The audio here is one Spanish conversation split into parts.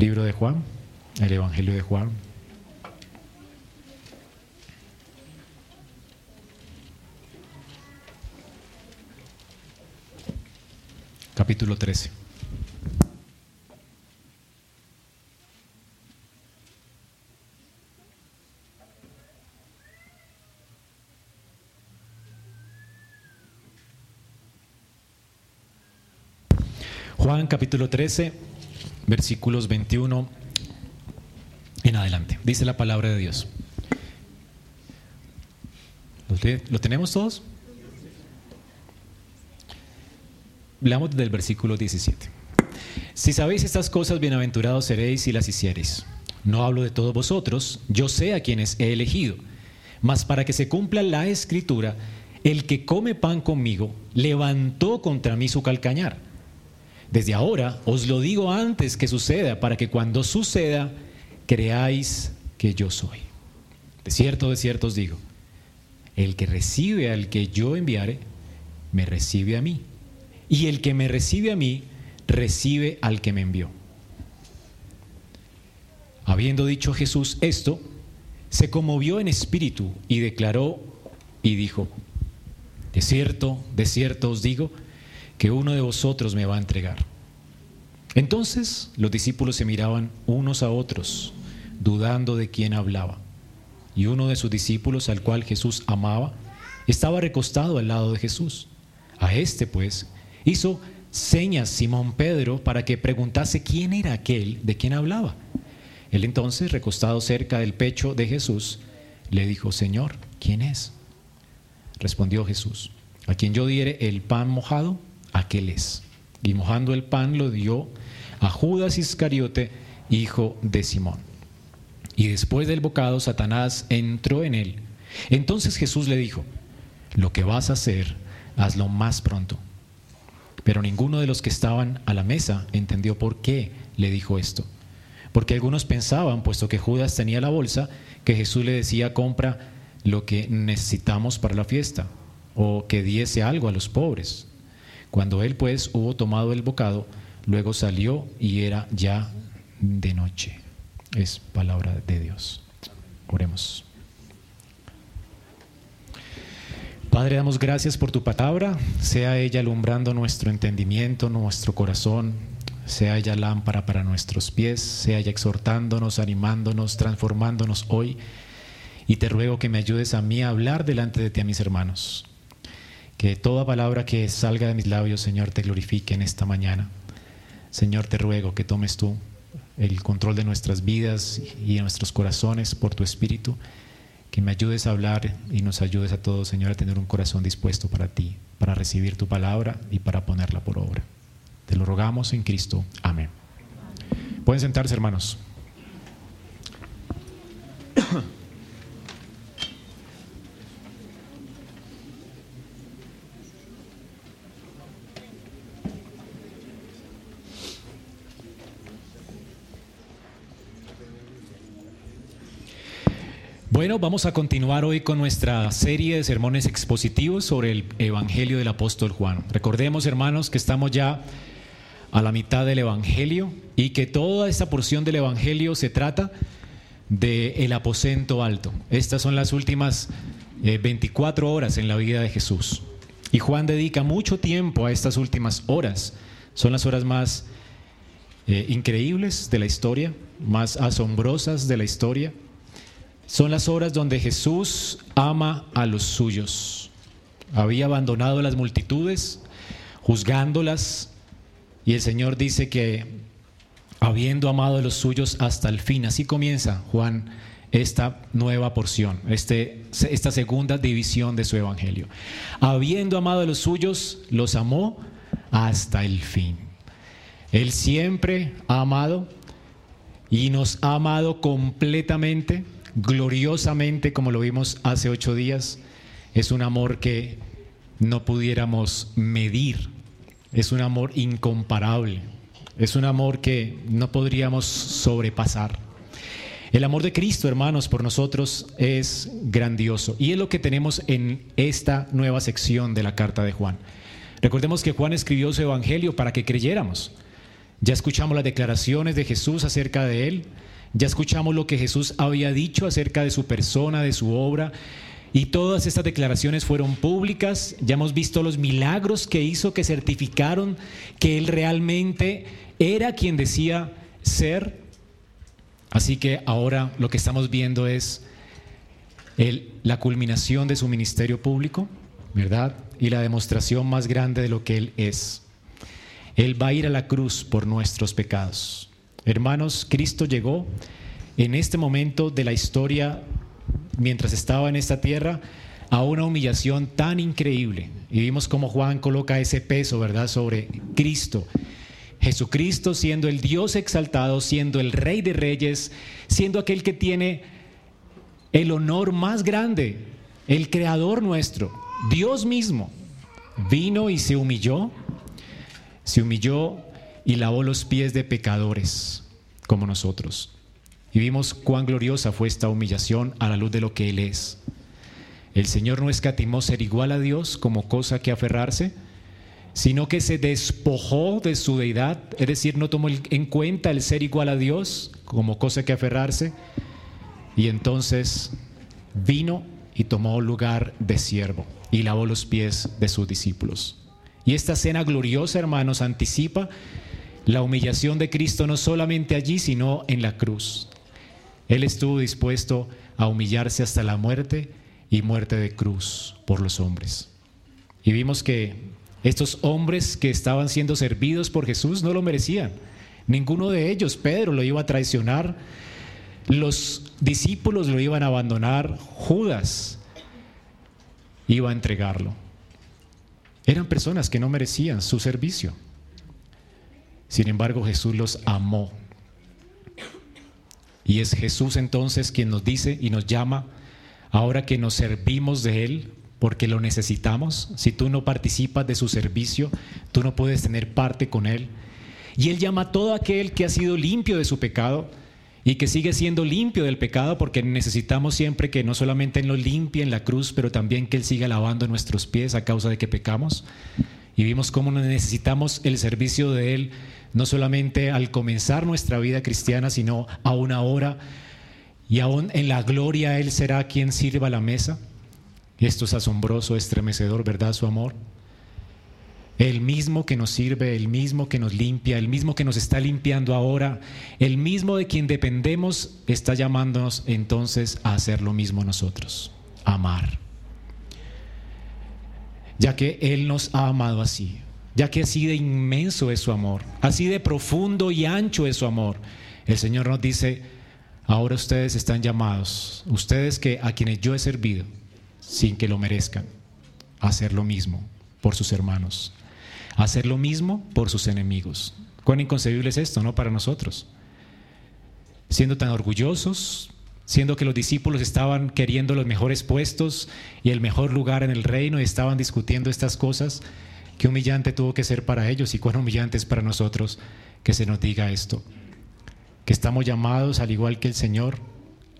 Libro de Juan, el Evangelio de Juan. Capítulo 13. Juan capítulo 13, versículos 21 en adelante. Dice la palabra de Dios. ¿Lo, tenemos todos? Leamos del versículo 17. Si sabéis estas cosas, bienaventurados seréis si las hiciereis. No hablo de todos vosotros, yo sé a quienes he elegido. Mas para que se cumpla la escritura, el que come pan conmigo levantó contra mí su calcañar. Desde ahora os lo digo antes que suceda, para que cuando suceda creáis que yo soy. De cierto, de cierto os digo, el que recibe al que yo enviare, me recibe a mí. Y el que me recibe a mí, recibe al que me envió. Habiendo dicho Jesús esto, se conmovió en espíritu y declaró y dijo, de cierto, de cierto os digo, que uno de vosotros me va a entregar. Entonces los discípulos se miraban unos a otros, dudando de quién hablaba. Y uno de sus discípulos, al cual Jesús amaba, estaba recostado al lado de Jesús. A este, pues, hizo señas Simón Pedro para que preguntase quién era aquel de quien hablaba. Él entonces, recostado cerca del pecho de Jesús, le dijo, Señor, ¿quién es? Respondió Jesús, a quien yo diere el pan mojado, aquel es. Y mojando el pan lo dio a Judas Iscariote, hijo de Simón. Y después del bocado, Satanás entró en él. Entonces Jesús le dijo, lo que vas a hacer, hazlo más pronto. Pero ninguno de los que estaban a la mesa entendió por qué le dijo esto. Porque algunos pensaban, puesto que Judas tenía la bolsa, que Jesús le decía, compra lo que necesitamos para la fiesta, o que diese algo a los pobres. Cuando él pues hubo tomado el bocado, luego salió y era ya de noche. Es palabra de Dios. Oremos. Padre, damos gracias por tu palabra, sea ella alumbrando nuestro entendimiento, nuestro corazón, sea ella lámpara para nuestros pies, sea ella exhortándonos, animándonos, transformándonos hoy. Y te ruego que me ayudes a mí a hablar delante de ti a mis hermanos. Que toda palabra que salga de mis labios, Señor, te glorifique en esta mañana. Señor, te ruego que tomes tú el control de nuestras vidas y de nuestros corazones por tu Espíritu, que me ayudes a hablar y nos ayudes a todos, Señor, a tener un corazón dispuesto para ti, para recibir tu palabra y para ponerla por obra. Te lo rogamos en Cristo. Amén. Pueden sentarse, hermanos. Bueno, vamos a continuar hoy con nuestra serie de sermones expositivos sobre el Evangelio del apóstol Juan. Recordemos, hermanos, que estamos ya a la mitad del Evangelio y que toda esta porción del Evangelio se trata del el aposento alto. Estas son las últimas 24 eh, horas en la vida de Jesús. Y Juan dedica mucho tiempo a estas últimas horas. Son las horas más eh, increíbles de la historia, más asombrosas de la historia son las horas donde Jesús ama a los suyos. Había abandonado las multitudes, juzgándolas, y el Señor dice que habiendo amado a los suyos hasta el fin, así comienza Juan esta nueva porción, este, esta segunda división de su evangelio. Habiendo amado a los suyos, los amó hasta el fin. Él siempre ha amado y nos ha amado completamente gloriosamente, como lo vimos hace ocho días. Es un amor que no pudiéramos medir. Es un amor incomparable. Es un amor que no podríamos sobrepasar. El amor de Cristo, hermanos, por nosotros es grandioso. Y es lo que tenemos en esta nueva sección de la carta de Juan. Recordemos que Juan escribió su evangelio para que creyéramos. Ya escuchamos las declaraciones de Jesús acerca de él. Ya escuchamos lo que Jesús había dicho acerca de su persona, de su obra. Y todas estas declaraciones fueron públicas. Ya hemos visto los milagros que hizo que certificaron que él realmente era quien decía ser. Así que ahora lo que estamos viendo es la culminación de su ministerio público, ¿verdad? Y la demostración más grande de lo que Él es. Él va a ir a la cruz por nuestros pecados. Hermanos, Cristo llegó en este momento de la historia, mientras estaba en esta tierra, a una humillación tan increíble. Y vimos cómo Juan coloca ese peso, ¿verdad?, sobre Cristo. Jesucristo siendo el Dios exaltado, siendo el Rey de Reyes, siendo aquel que tiene el honor más grande, el Creador nuestro, Dios mismo, vino y se humilló, se humilló y lavó los pies de pecadores como nosotros. Y vimos cuán gloriosa fue esta humillación a la luz de lo que Él es. El Señor no escatimó ser igual a Dios como cosa que aferrarse, sino que se despojó de su deidad, es decir, no tomó en cuenta el ser igual a Dios como cosa que aferrarse, y entonces vino y tomó lugar de siervo y lavó los pies de sus discípulos. Y esta cena gloriosa, hermanos, anticipa la humillación de Cristo no solamente allí, sino en la cruz. Él estuvo dispuesto a humillarse hasta la muerte y muerte de cruz por los hombres. Y vimos que estos hombres que estaban siendo servidos por Jesús no lo merecían. Ninguno de ellos, Pedro, lo iba a traicionar, los discípulos lo iban a abandonar, Judas iba a entregarlo. Eran personas que no merecían su servicio. Sin embargo, Jesús los amó. Y es Jesús entonces quien nos dice y nos llama, ahora que nos servimos de Él, porque lo necesitamos. Si tú no participas de su servicio, tú no puedes tener parte con Él. Y Él llama a todo aquel que ha sido limpio de su pecado y que sigue siendo limpio del pecado porque necesitamos siempre que no solamente Él nos limpie en la cruz, pero también que Él siga lavando nuestros pies a causa de que pecamos. Y vimos cómo necesitamos el servicio de Él, no solamente al comenzar nuestra vida cristiana, sino aún ahora y aún en la gloria Él será quien sirva la mesa. Esto es asombroso, estremecedor, ¿verdad? Su amor. El mismo que nos sirve, el mismo que nos limpia, el mismo que nos está limpiando ahora, el mismo de quien dependemos, está llamándonos entonces a hacer lo mismo nosotros, amar. Ya que Él nos ha amado así, ya que así de inmenso es su amor, así de profundo y ancho es su amor, el Señor nos dice, ahora ustedes están llamados, ustedes que a quienes yo he servido, sin que lo merezcan, a hacer lo mismo por sus hermanos hacer lo mismo por sus enemigos. Cuán inconcebible es esto, ¿no? Para nosotros. Siendo tan orgullosos, siendo que los discípulos estaban queriendo los mejores puestos y el mejor lugar en el reino y estaban discutiendo estas cosas, qué humillante tuvo que ser para ellos y cuán humillante es para nosotros que se nos diga esto. Que estamos llamados, al igual que el Señor,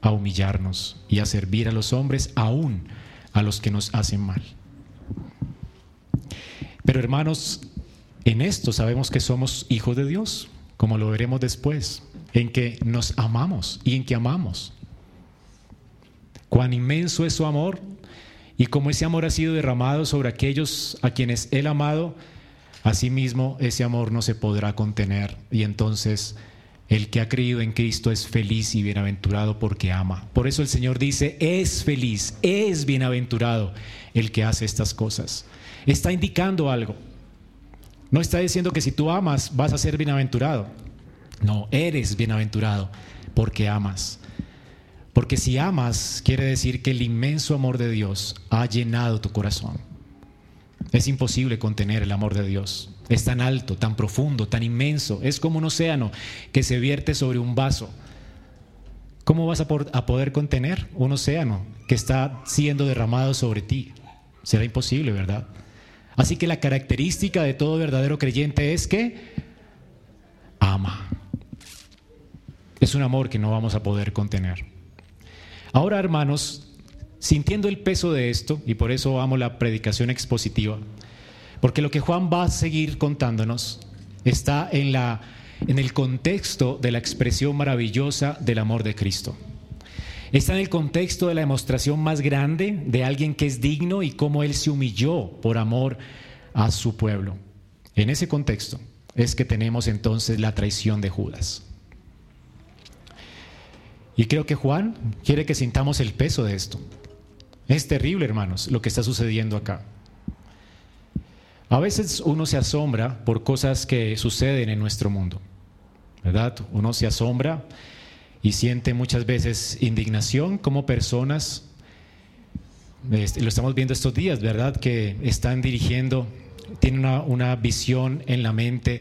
a humillarnos y a servir a los hombres, aún a los que nos hacen mal. Pero hermanos, en esto sabemos que somos hijos de Dios, como lo veremos después, en que nos amamos y en que amamos. Cuán inmenso es su amor y como ese amor ha sido derramado sobre aquellos a quienes Él ha amado, asimismo ese amor no se podrá contener y entonces el que ha creído en Cristo es feliz y bienaventurado porque ama. Por eso el Señor dice, es feliz, es bienaventurado el que hace estas cosas. Está indicando algo. No está diciendo que si tú amas vas a ser bienaventurado. No, eres bienaventurado porque amas. Porque si amas quiere decir que el inmenso amor de Dios ha llenado tu corazón. Es imposible contener el amor de Dios. Es tan alto, tan profundo, tan inmenso. Es como un océano que se vierte sobre un vaso. ¿Cómo vas a poder contener un océano que está siendo derramado sobre ti? Será imposible, ¿verdad? Así que la característica de todo verdadero creyente es que ama. Es un amor que no vamos a poder contener. Ahora, hermanos, sintiendo el peso de esto, y por eso amo la predicación expositiva, porque lo que Juan va a seguir contándonos está en la en el contexto de la expresión maravillosa del amor de Cristo. Está en el contexto de la demostración más grande de alguien que es digno y cómo Él se humilló por amor a su pueblo. En ese contexto es que tenemos entonces la traición de Judas. Y creo que Juan quiere que sintamos el peso de esto. Es terrible, hermanos, lo que está sucediendo acá. A veces uno se asombra por cosas que suceden en nuestro mundo, ¿verdad? Uno se asombra y siente muchas veces indignación como personas, este, lo estamos viendo estos días, ¿verdad? Que están dirigiendo, tienen una, una visión en la mente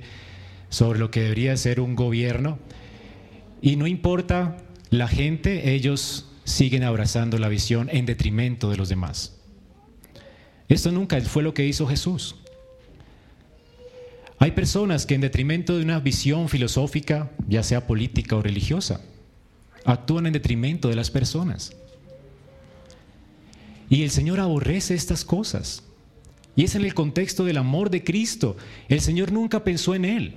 sobre lo que debería ser un gobierno y no importa la gente, ellos siguen abrazando la visión en detrimento de los demás. Esto nunca fue lo que hizo Jesús. Hay personas que en detrimento de una visión filosófica, ya sea política o religiosa, actúan en detrimento de las personas. Y el Señor aborrece estas cosas. Y es en el contexto del amor de Cristo. El Señor nunca pensó en Él.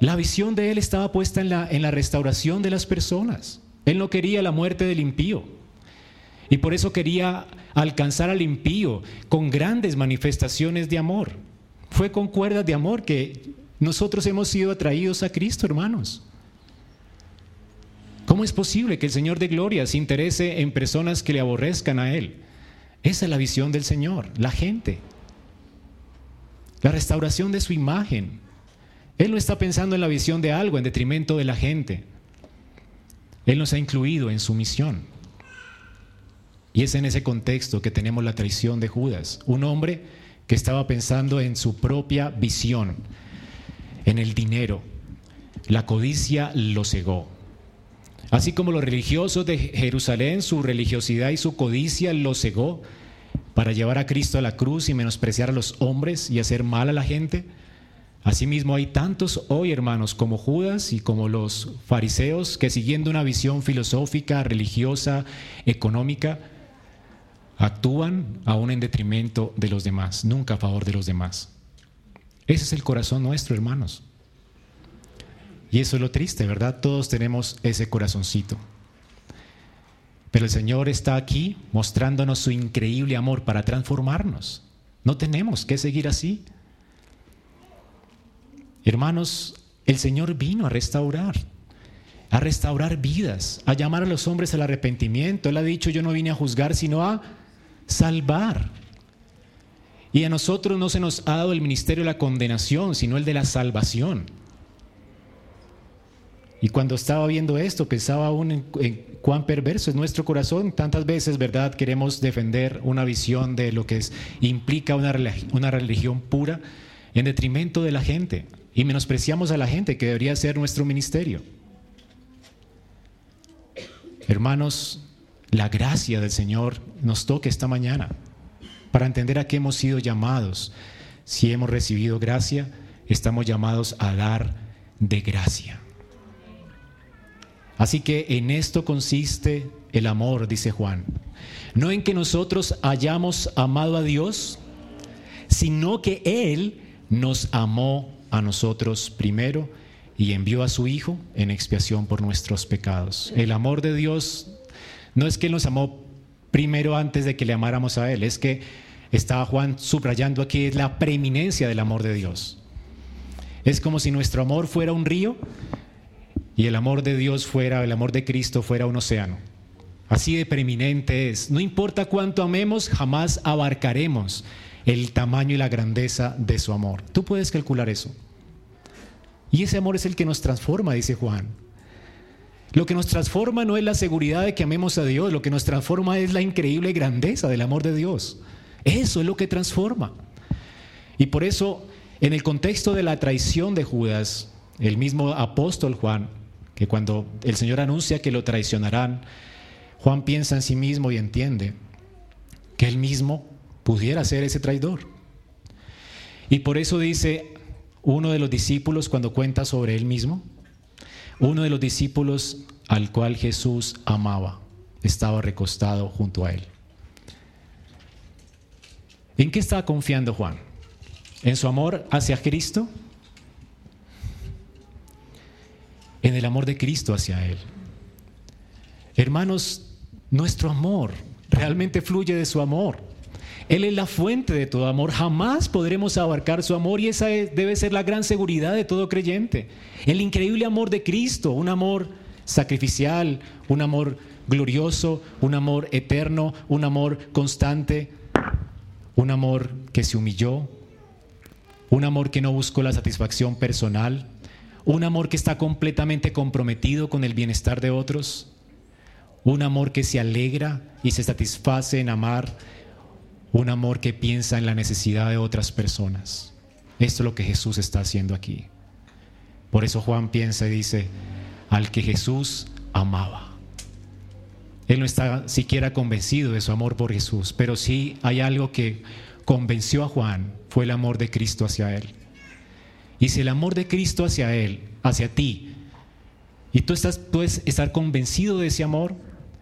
La visión de Él estaba puesta en la, en la restauración de las personas. Él no quería la muerte del impío. Y por eso quería alcanzar al impío con grandes manifestaciones de amor. Fue con cuerdas de amor que nosotros hemos sido atraídos a Cristo, hermanos. ¿Cómo es posible que el Señor de Gloria se interese en personas que le aborrezcan a Él? Esa es la visión del Señor, la gente. La restauración de su imagen. Él no está pensando en la visión de algo en detrimento de la gente. Él nos ha incluido en su misión. Y es en ese contexto que tenemos la traición de Judas, un hombre que estaba pensando en su propia visión, en el dinero. La codicia lo cegó. Así como los religiosos de Jerusalén, su religiosidad y su codicia lo cegó para llevar a Cristo a la cruz y menospreciar a los hombres y hacer mal a la gente. Asimismo hay tantos hoy, hermanos, como Judas y como los fariseos, que siguiendo una visión filosófica, religiosa, económica, actúan aún en detrimento de los demás, nunca a favor de los demás. Ese es el corazón nuestro, hermanos. Y eso es lo triste, ¿verdad? Todos tenemos ese corazoncito. Pero el Señor está aquí mostrándonos su increíble amor para transformarnos. No tenemos que seguir así. Hermanos, el Señor vino a restaurar, a restaurar vidas, a llamar a los hombres al arrepentimiento. Él ha dicho, yo no vine a juzgar, sino a salvar. Y a nosotros no se nos ha dado el ministerio de la condenación, sino el de la salvación. Y cuando estaba viendo esto, pensaba aún en, cuán perverso es nuestro corazón. Tantas veces, ¿verdad? Queremos defender una visión de lo que implica una, una religión pura en detrimento de la gente. Y menospreciamos a la gente que debería ser nuestro ministerio. Hermanos, la gracia del Señor nos toca esta mañana para entender a qué hemos sido llamados. Si hemos recibido gracia, estamos llamados a dar de gracia. Así que en esto consiste el amor, dice Juan. No en que nosotros hayamos amado a Dios, sino que Él nos amó a nosotros primero y envió a su Hijo en expiación por nuestros pecados. El amor de Dios no es que nos amó primero antes de que le amáramos a Él, es que estaba Juan subrayando aquí la preeminencia del amor de Dios. Es como si nuestro amor fuera un río y el amor de Dios fuera, el amor de Cristo fuera un océano. Así de preeminente es. No importa cuánto amemos, jamás abarcaremos el tamaño y la grandeza de su amor. Tú puedes calcular eso. Y ese amor es el que nos transforma, dice Juan. Lo que nos transforma no es la seguridad de que amemos a Dios, lo que nos transforma es la increíble grandeza del amor de Dios. Eso es lo que transforma. Y por eso, en el contexto de la traición de Judas, el mismo apóstol Juan que cuando el Señor anuncia que lo traicionarán, Juan piensa en sí mismo y entiende que él mismo pudiera ser ese traidor. Y por eso dice uno de los discípulos cuando cuenta sobre él mismo, uno de los discípulos al cual Jesús amaba, estaba recostado junto a él. ¿En qué estaba confiando Juan? ¿En su amor hacia Cristo? en el amor de Cristo hacia Él. Hermanos, nuestro amor realmente fluye de su amor. Él es la fuente de todo amor. Jamás podremos abarcar su amor y esa debe ser la gran seguridad de todo creyente. El increíble amor de Cristo, un amor sacrificial, un amor glorioso, un amor eterno, un amor constante, un amor que se humilló, un amor que no buscó la satisfacción personal, un amor que está completamente comprometido con el bienestar de otros, un amor que se alegra y se satisface en amar, un amor que piensa en la necesidad de otras personas. Esto es lo que Jesús está haciendo aquí. Por eso Juan piensa y dice, al que Jesús amaba. Él no está siquiera convencido de su amor por Jesús, pero sí hay algo que convenció a Juan, fue el amor de Cristo hacia él. Y si el amor de Cristo hacia él, hacia ti, y tú estás, puedes estar convencido de ese amor,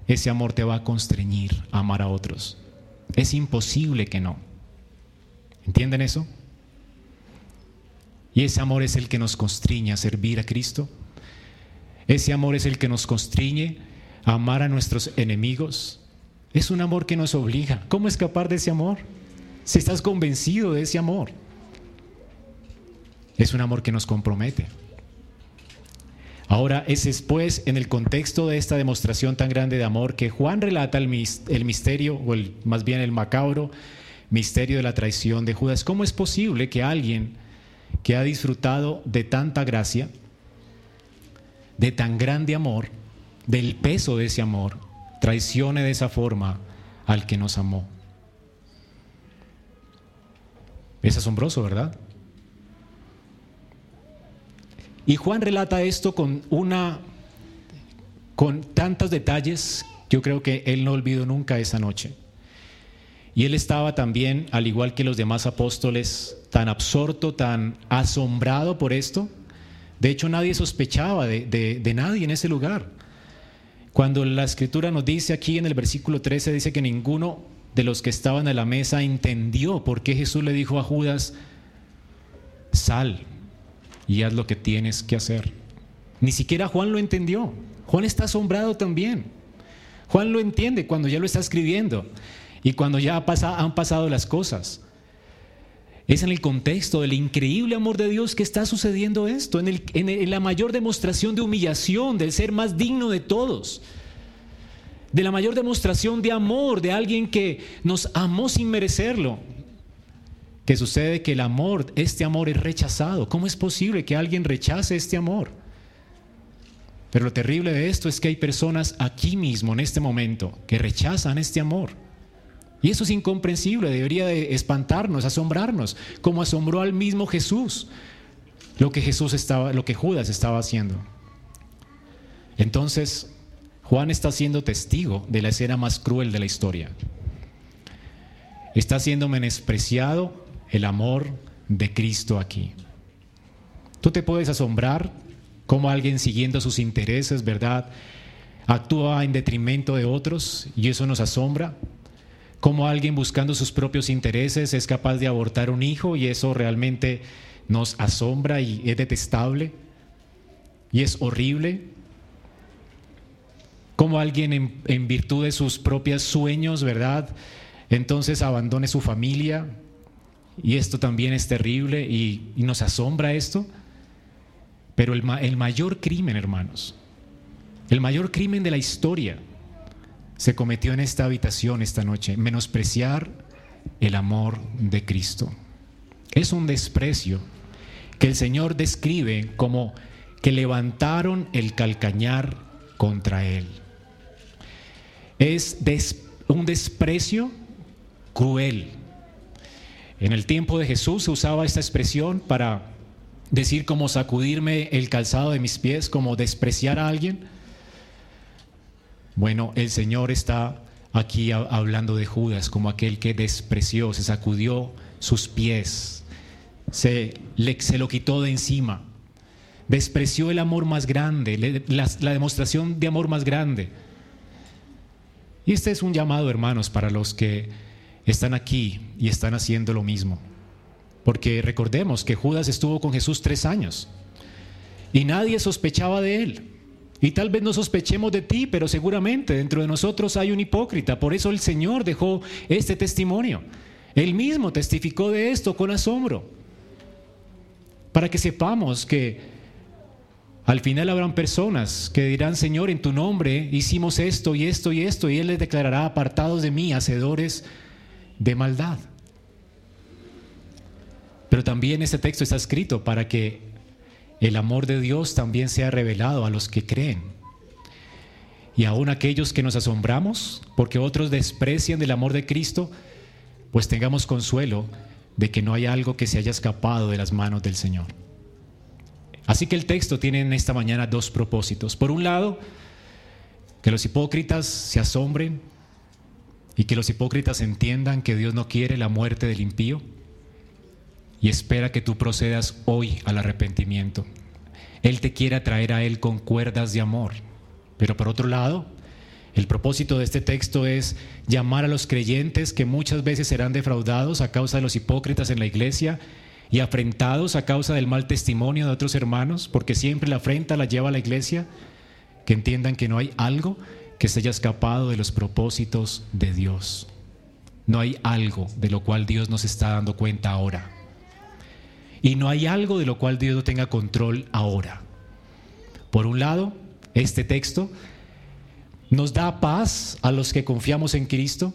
ese amor te va a constreñir a amar a otros. Es imposible que no. ¿Entienden eso? Y ese amor es el que nos constriñe a servir a Cristo. Ese amor es el que nos constriñe a amar a nuestros enemigos. Es un amor que nos obliga. ¿Cómo escapar de ese amor? Si estás convencido de ese amor. Es un amor que nos compromete. Ahora es después, en el contexto de esta demostración tan grande de amor, que Juan relata el, misterio, o el, más bien el macabro misterio de la traición de Judas. ¿Cómo es posible que alguien que ha disfrutado de tanta gracia, de tan grande amor, del peso de ese amor, traicione de esa forma al que nos amó? Es asombroso, ¿verdad? Y Juan relata esto con una con tantos detalles, yo creo que él no olvidó nunca esa noche. Y él estaba también, al igual que los demás apóstoles, tan absorto, tan asombrado por esto. De hecho, nadie sospechaba de, de nadie en ese lugar. Cuando la escritura nos dice aquí en el versículo 13, dice que ninguno de los que estaban a la mesa entendió por qué Jesús le dijo a Judas, sal, y haz lo que tienes que hacer. Ni siquiera Juan lo entendió. Juan está asombrado también. Juan lo entiende cuando ya lo está escribiendo y cuando ya han pasado las cosas. Es en el contexto del increíble amor de Dios que está sucediendo esto, en, en la mayor demostración de humillación del ser más digno de todos, de la mayor demostración de amor de alguien que nos amó sin merecerlo, que sucede que el amor, este amor es rechazado. ¿Cómo es posible que alguien rechace este amor? Pero lo terrible de esto es que hay personas aquí mismo, en este momento, que rechazan este amor. Y eso es incomprensible, debería de espantarnos, asombrarnos, como asombró al mismo Jesús lo que Jesús estaba, lo que Judas estaba haciendo. Entonces, Juan está siendo testigo de la escena más cruel de la historia. Está siendo menospreciado el amor de Cristo aquí. Tú te puedes asombrar cómo alguien siguiendo sus intereses, ¿verdad? Actúa en detrimento de otros y eso nos asombra. Cómo alguien buscando sus propios intereses es capaz de abortar un hijo y eso realmente nos asombra y es detestable y es horrible. Cómo alguien en, en virtud de sus propios sueños, ¿verdad? Entonces abandone su familia, y esto también es terrible y, nos asombra esto. Pero el, el mayor crimen, hermanos, el mayor crimen de la historia se cometió en esta habitación esta noche, menospreciar el amor de Cristo. Es un desprecio que el Señor describe como que levantaron el calcañar contra Él. Es un desprecio cruel en el tiempo de Jesús se usaba esta expresión para decir como sacudirme el calzado de mis pies, como despreciar a alguien. Bueno, el Señor está aquí hablando de Judas como aquel que despreció, se sacudió sus pies, se, se lo quitó de encima, despreció el amor más grande, la demostración de amor más grande. Y este es un llamado, hermanos, para los que están aquí y están haciendo lo mismo. Porque recordemos que Judas estuvo con Jesús tres años. y nadie sospechaba de él. Y tal vez no sospechemos de ti, pero seguramente dentro de nosotros hay un hipócrita. Por eso el Señor dejó este testimonio. Él mismo testificó de esto con asombro. Para que sepamos que al final habrán personas que dirán, Señor, en tu nombre hicimos esto y esto y esto, y Él les declarará apartados de mí, hacedores de maldad. Pero también este texto está escrito para que el amor de Dios también se ha revelado a los que creen. Y aún aquellos que nos asombramos porque otros desprecian del amor de Cristo, pues tengamos consuelo de que no hay algo que se haya escapado de las manos del Señor. Así que el texto tiene en esta mañana dos propósitos. Por un lado, que los hipócritas se asombren y que los hipócritas entiendan que Dios no quiere la muerte del impío y espera que tú procedas hoy al arrepentimiento. Él te quiere atraer a Él con cuerdas de amor. Pero por otro lado, el propósito de este texto es llamar a los creyentes que muchas veces serán defraudados a causa de los hipócritas en la iglesia y afrentados a causa del mal testimonio de otros hermanos, porque siempre la afrenta la lleva a la iglesia, que entiendan que no hay algo que se haya escapado de los propósitos de Dios. No hay algo de lo cual Dios nos está dando cuenta ahora. Y no hay algo de lo cual Dios no tenga control ahora. Por un lado, este texto nos da paz a los que confiamos en Cristo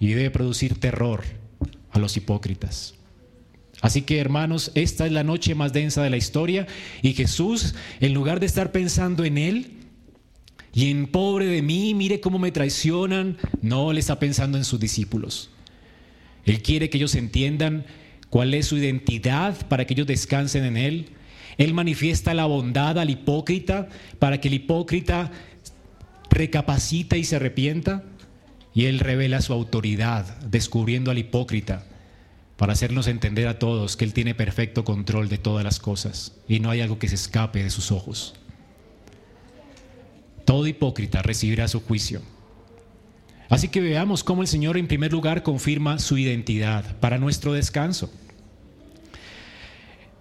y debe producir terror a los hipócritas. Así que hermanos, esta es la noche más densa de la historia y Jesús, en lugar de estar pensando en Él y en pobre de mí, mire cómo me traicionan, no, le está pensando en sus discípulos. Él quiere que ellos entiendan cuál es su identidad para que ellos descansen en Él. Él manifiesta la bondad al hipócrita para que el hipócrita recapacita y se arrepienta. Y Él revela su autoridad, descubriendo al hipócrita, para hacernos entender a todos que Él tiene perfecto control de todas las cosas y no hay algo que se escape de sus ojos. Todo hipócrita recibirá su juicio. Así que veamos cómo el Señor en primer lugar confirma su identidad para nuestro descanso.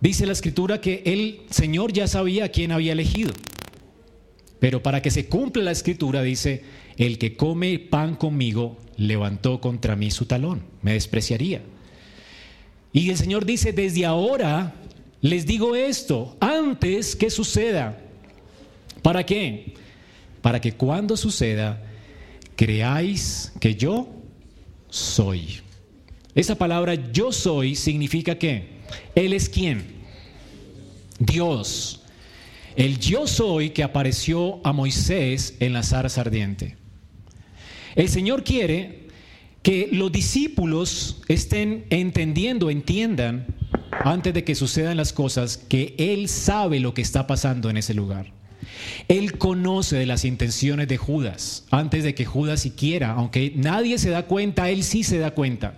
Dice la escritura que el Señor ya sabía quién había elegido. Pero para que se cumpla la escritura dice, el que come pan conmigo levantó contra mí su talón, me despreciaría. Y el Señor dice, desde ahora les digo esto, antes que suceda. ¿Para qué? Para que cuando suceda, creáis que yo soy. Esa palabra yo soy significa que Él es quién? Dios. El yo soy que apareció a Moisés en la zarza ardiente. El Señor quiere que los discípulos estén entendiendo, entiendan, antes de que sucedan las cosas, que Él sabe lo que está pasando en ese lugar. Él conoce de las intenciones de Judas antes de que Judas siquiera, aunque nadie se da cuenta, Él sí se da cuenta.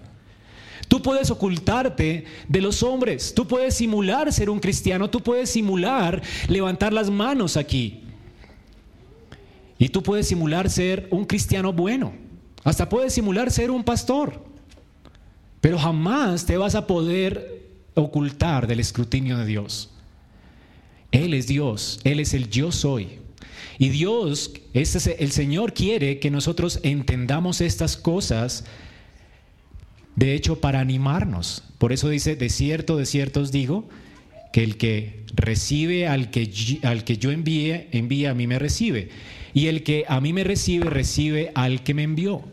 Tú puedes ocultarte de los hombres, tú puedes simular ser un cristiano, tú puedes simular levantar las manos aquí. Y tú puedes simular ser un cristiano bueno, hasta puedes simular ser un pastor, pero jamás te vas a poder ocultar del escrutinio de Dios. Él es Dios, Él es el yo soy. Y Dios, este el Señor quiere que nosotros entendamos estas cosas, de hecho, para animarnos. Por eso dice, de cierto, de cierto os digo, que el que recibe al que, al que yo envíe, envía a mí me recibe. Y el que a mí me recibe, recibe al que me envió.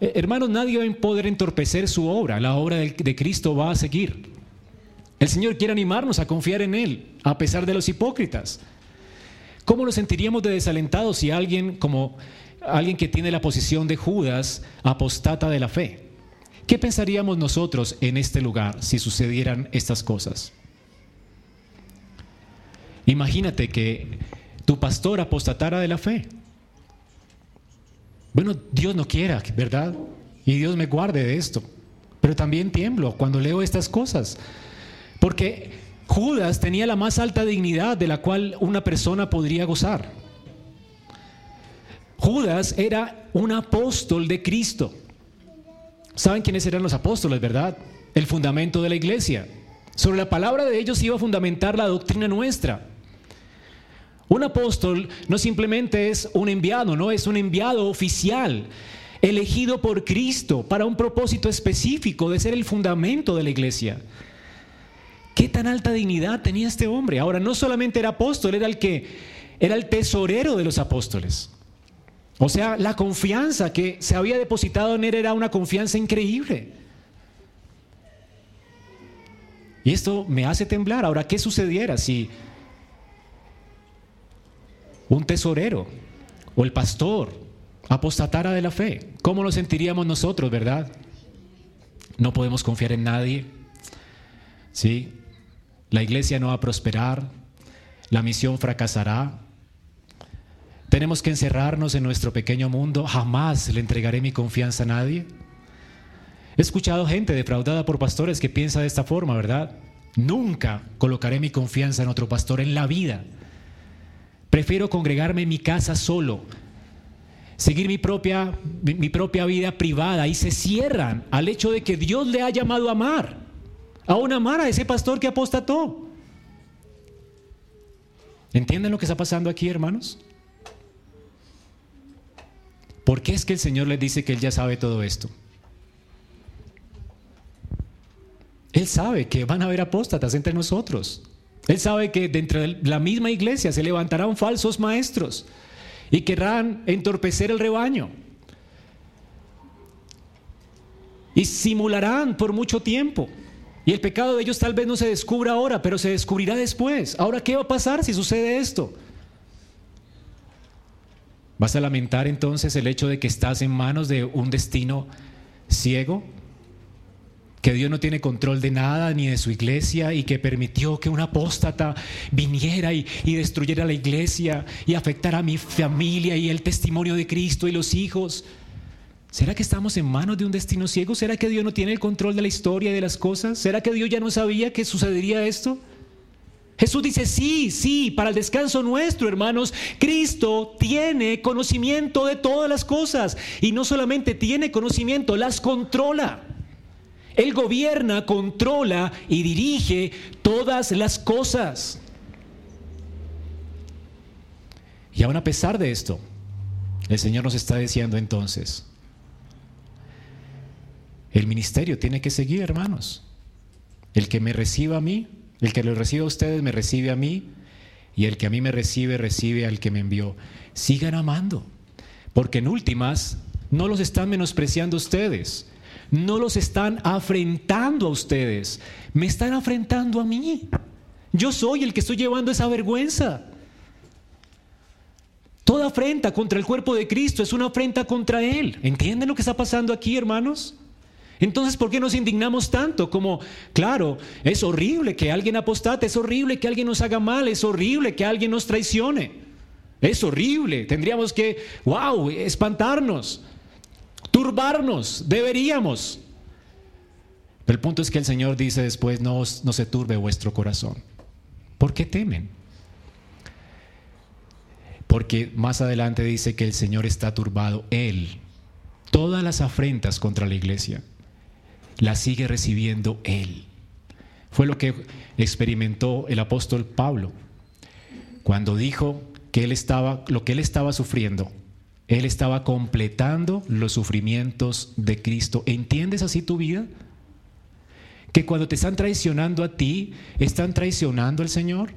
Eh, hermanos, nadie va a poder entorpecer su obra. La obra de Cristo va a seguir. El Señor quiere animarnos a confiar en Él, a pesar de los hipócritas. ¿Cómo nos sentiríamos de desalentados si alguien como alguien que tiene la posición de Judas apostata de la fe? ¿Qué pensaríamos nosotros en este lugar si sucedieran estas cosas? Imagínate que tu pastor apostatara de la fe. Bueno, Dios no quiera, ¿verdad? Y Dios me guarde de esto. Pero también tiemblo cuando leo estas cosas. Porque Judas tenía la más alta dignidad de la cual una persona podría gozar. Judas era un apóstol de Cristo. ¿Saben quiénes eran los apóstoles, verdad? El fundamento de la iglesia. Sobre la palabra de ellos iba a fundamentar la doctrina nuestra. Un apóstol no simplemente es un enviado, no es un enviado oficial, elegido por Cristo para un propósito específico de ser el fundamento de la iglesia. ¿Qué tan alta dignidad tenía este hombre? Ahora, no solamente era apóstol, era el que era el tesorero de los apóstoles. O sea, la confianza que se había depositado en él era una confianza increíble. Y esto me hace temblar. Ahora, ¿qué sucediera si un tesorero o el pastor apostatara de la fe? ¿Cómo lo sentiríamos nosotros, verdad? No podemos confiar en nadie. ¿Sí? La iglesia no va a prosperar, la misión fracasará. Tenemos que encerrarnos en nuestro pequeño mundo. Jamás le entregaré mi confianza a nadie. He escuchado gente defraudada por pastores que piensa de esta forma, ¿verdad? Nunca colocaré mi confianza en otro pastor en la vida. Prefiero congregarme en mi casa solo, seguir mi propia, mi, propia vida privada y se cierran al hecho de que Dios le ha llamado a amar aún amar a ese pastor que apostató. ¿Entienden lo que está pasando aquí, hermanos? ¿Por qué es que el Señor les dice que Él ya sabe todo esto? Él sabe que van a haber apóstatas entre nosotros. Él sabe que dentro de la misma iglesia se levantarán falsos maestros y querrán entorpecer el rebaño. Y simularán por mucho tiempo. Y el pecado de ellos tal vez no se descubra ahora, pero se descubrirá después. Ahora, ¿qué va a pasar si sucede esto? ¿Vas a lamentar entonces el hecho de que estás en manos de un destino ciego? que Dios no tiene control de nada ni de su iglesia y que permitió que un apóstata viniera y, y, destruyera la iglesia y afectara a mi familia y el testimonio de Cristo y los hijos. ¿Será que estamos en manos de un destino ciego? ¿Será que Dios no tiene el control de la historia y de las cosas? ¿Será que Dios ya no sabía que sucedería esto? Jesús dice, sí, sí, para el descanso nuestro, hermanos, Cristo tiene conocimiento de todas las cosas y no solamente tiene conocimiento, las controla. Él gobierna, controla y dirige todas las cosas. Y aún a pesar de esto, el Señor nos está diciendo entonces, el ministerio tiene que seguir, hermanos. El que me reciba a mí, el que lo reciba a ustedes, me recibe a mí. Y el que a mí me recibe, recibe al que me envió. Sigan amando. Porque en últimas, no los están menospreciando ustedes. No los están afrentando a ustedes. Me están afrentando a mí. Yo soy el que estoy llevando esa vergüenza. Toda afrenta contra el cuerpo de Cristo es una afrenta contra Él. ¿Entienden lo que está pasando aquí, hermanos? Entonces, ¿por qué nos indignamos tanto? Como, claro, es horrible que alguien apostate, es horrible que alguien nos haga mal, es horrible que alguien nos traicione. Es horrible. Tendríamos que, wow, espantarnos, turbarnos, deberíamos. Pero el punto es que el Señor dice después, no, no se turbe vuestro corazón. ¿Por qué temen? Porque más adelante dice que el Señor está turbado, Él. Todas las afrentas contra la iglesia la sigue recibiendo Él. Fue lo que experimentó el apóstol Pablo cuando dijo que él estaba, lo que él estaba sufriendo, él estaba completando los sufrimientos de Cristo. ¿Entiendes así tu vida? Que cuando te están traicionando a ti, están traicionando al Señor.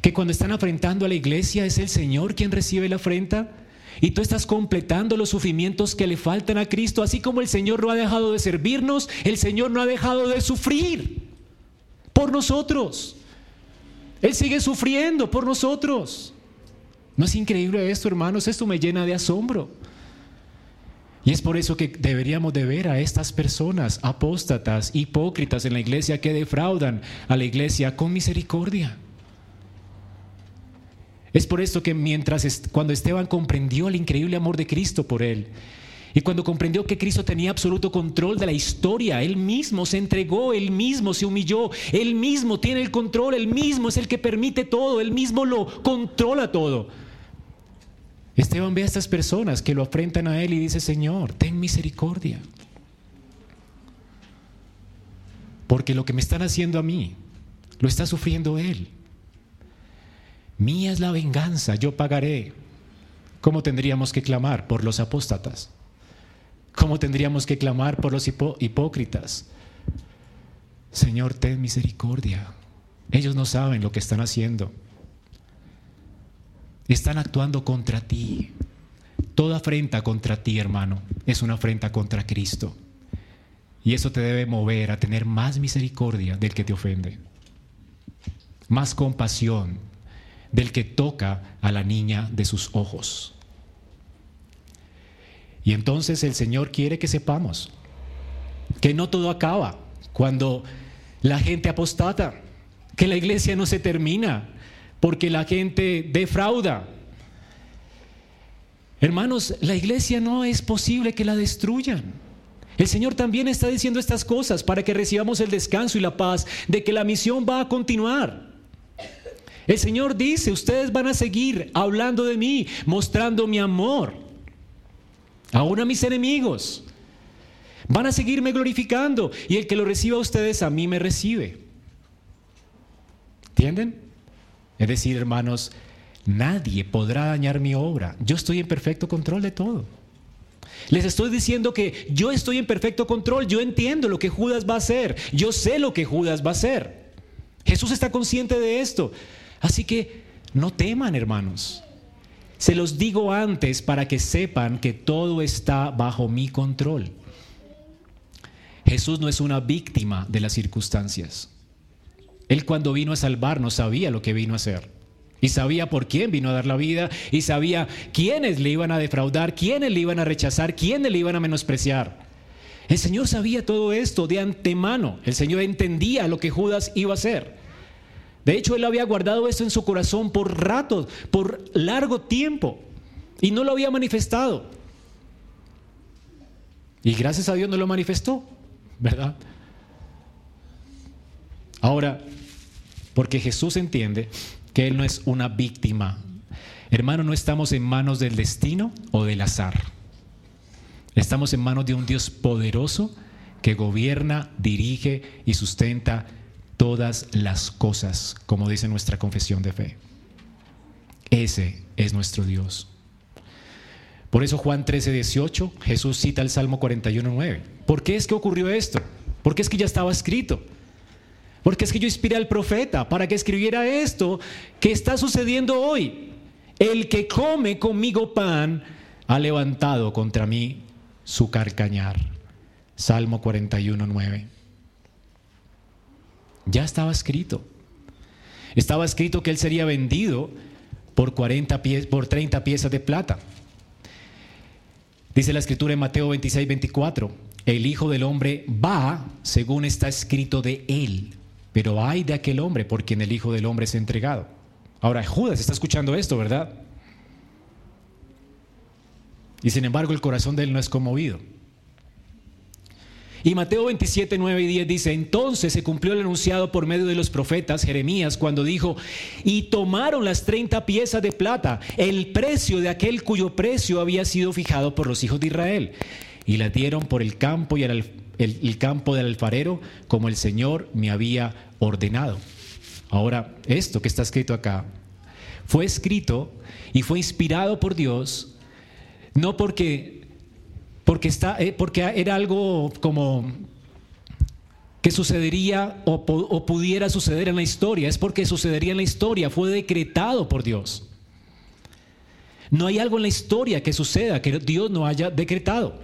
Que cuando están afrentando a la iglesia, es el Señor quien recibe la afrenta. Y tú estás completando los sufrimientos que le faltan a Cristo, así como el Señor no ha dejado de servirnos, el Señor no ha dejado de sufrir por nosotros. Él sigue sufriendo por nosotros. ¿No es increíble esto, hermanos? Esto me llena de asombro. Y es por eso que deberíamos de ver a estas personas apóstatas, hipócritas en la iglesia que defraudan a la iglesia con misericordia. Es por esto que mientras cuando Esteban comprendió el increíble amor de Cristo por él, y cuando comprendió que Cristo tenía absoluto control de la historia, Él mismo se entregó, Él mismo se humilló, Él mismo tiene el control, Él mismo es el que permite todo, Él mismo lo controla todo. Esteban ve a estas personas que lo afrentan a Él y dice, Señor, ten misericordia. Porque lo que me están haciendo a mí, lo está sufriendo Él. Mía es la venganza, yo pagaré. ¿Cómo tendríamos que clamar por los apóstatas? ¿Cómo tendríamos que clamar por los hipócritas? Señor, ten misericordia. Ellos no saben lo que están haciendo. Están actuando contra ti. Toda afrenta contra ti, hermano, es una afrenta contra Cristo. Y eso te debe mover a tener más misericordia del que te ofende, más compasión del que toca a la niña de sus ojos. Y entonces el Señor quiere que sepamos que no todo acaba cuando la gente apostata, que la iglesia no se termina porque la gente defrauda. Hermanos, la iglesia no es posible que la destruyan. El Señor también está diciendo estas cosas para que recibamos el descanso y la paz de que la misión va a continuar. El Señor dice, ustedes van a seguir hablando de mí, mostrando mi amor, aún a mis enemigos. Van a seguirme glorificando y el que lo reciba a ustedes a mí me recibe. ¿Entienden? Es decir, hermanos, nadie podrá dañar mi obra. Yo estoy en perfecto control de todo. Les estoy diciendo que yo estoy en perfecto control, yo entiendo lo que Judas va a hacer, yo sé lo que Judas va a hacer. Jesús está consciente de esto. Así que no teman, hermanos. Se los digo antes para que sepan que todo está bajo mi control. Jesús no es una víctima de las circunstancias. Él cuando vino a salvarnos sabía lo que vino a hacer. Y sabía por quién vino a dar la vida. Y sabía quiénes le iban a defraudar, quiénes le iban a rechazar, quiénes le iban a menospreciar. El Señor sabía todo esto de antemano. El Señor entendía lo que Judas iba a hacer. De hecho, Él había guardado esto en su corazón por ratos, por largo tiempo. Y no lo había manifestado. Y gracias a Dios no lo manifestó. ¿verdad? Ahora, porque Jesús entiende que Él no es una víctima. Hermano, no estamos en manos del destino o del azar. Estamos en manos de un Dios poderoso que gobierna, dirige y sustenta todas las cosas, como dice nuestra confesión de fe. Ese es nuestro Dios. Por eso Juan 13, 18, Jesús cita el Salmo 41, 9. ¿Por qué es que ocurrió esto? Porque es que ya estaba escrito. Porque es que yo inspiré al profeta para que escribiera esto que está sucediendo hoy. El que come conmigo pan ha levantado contra mí su carcañar. Salmo 41, 9. Ya estaba escrito. Estaba escrito que él sería vendido por, 40 pies, por 30 piezas de plata. Dice la escritura en Mateo 26, 24, el Hijo del Hombre va según está escrito de él, pero hay de aquel hombre por quien el Hijo del Hombre es entregado. Ahora, Judas está escuchando esto, ¿verdad? Y sin embargo el corazón de él no es conmovido. Y Mateo 27, 9 y 10 dice, entonces se cumplió el anunciado por medio de los profetas Jeremías cuando dijo, y tomaron las 30 piezas de plata, el precio de aquel cuyo precio había sido fijado por los hijos de Israel, y la dieron por el campo y el, el campo del alfarero como el Señor me había ordenado. Ahora, esto que está escrito acá, fue escrito y fue inspirado por Dios, no porque porque, está, eh, porque era algo como que sucedería o, o, pudiera suceder en la historia, es porque sucedería en la historia, fue decretado por Dios. No hay algo en la historia que suceda que Dios no haya decretado.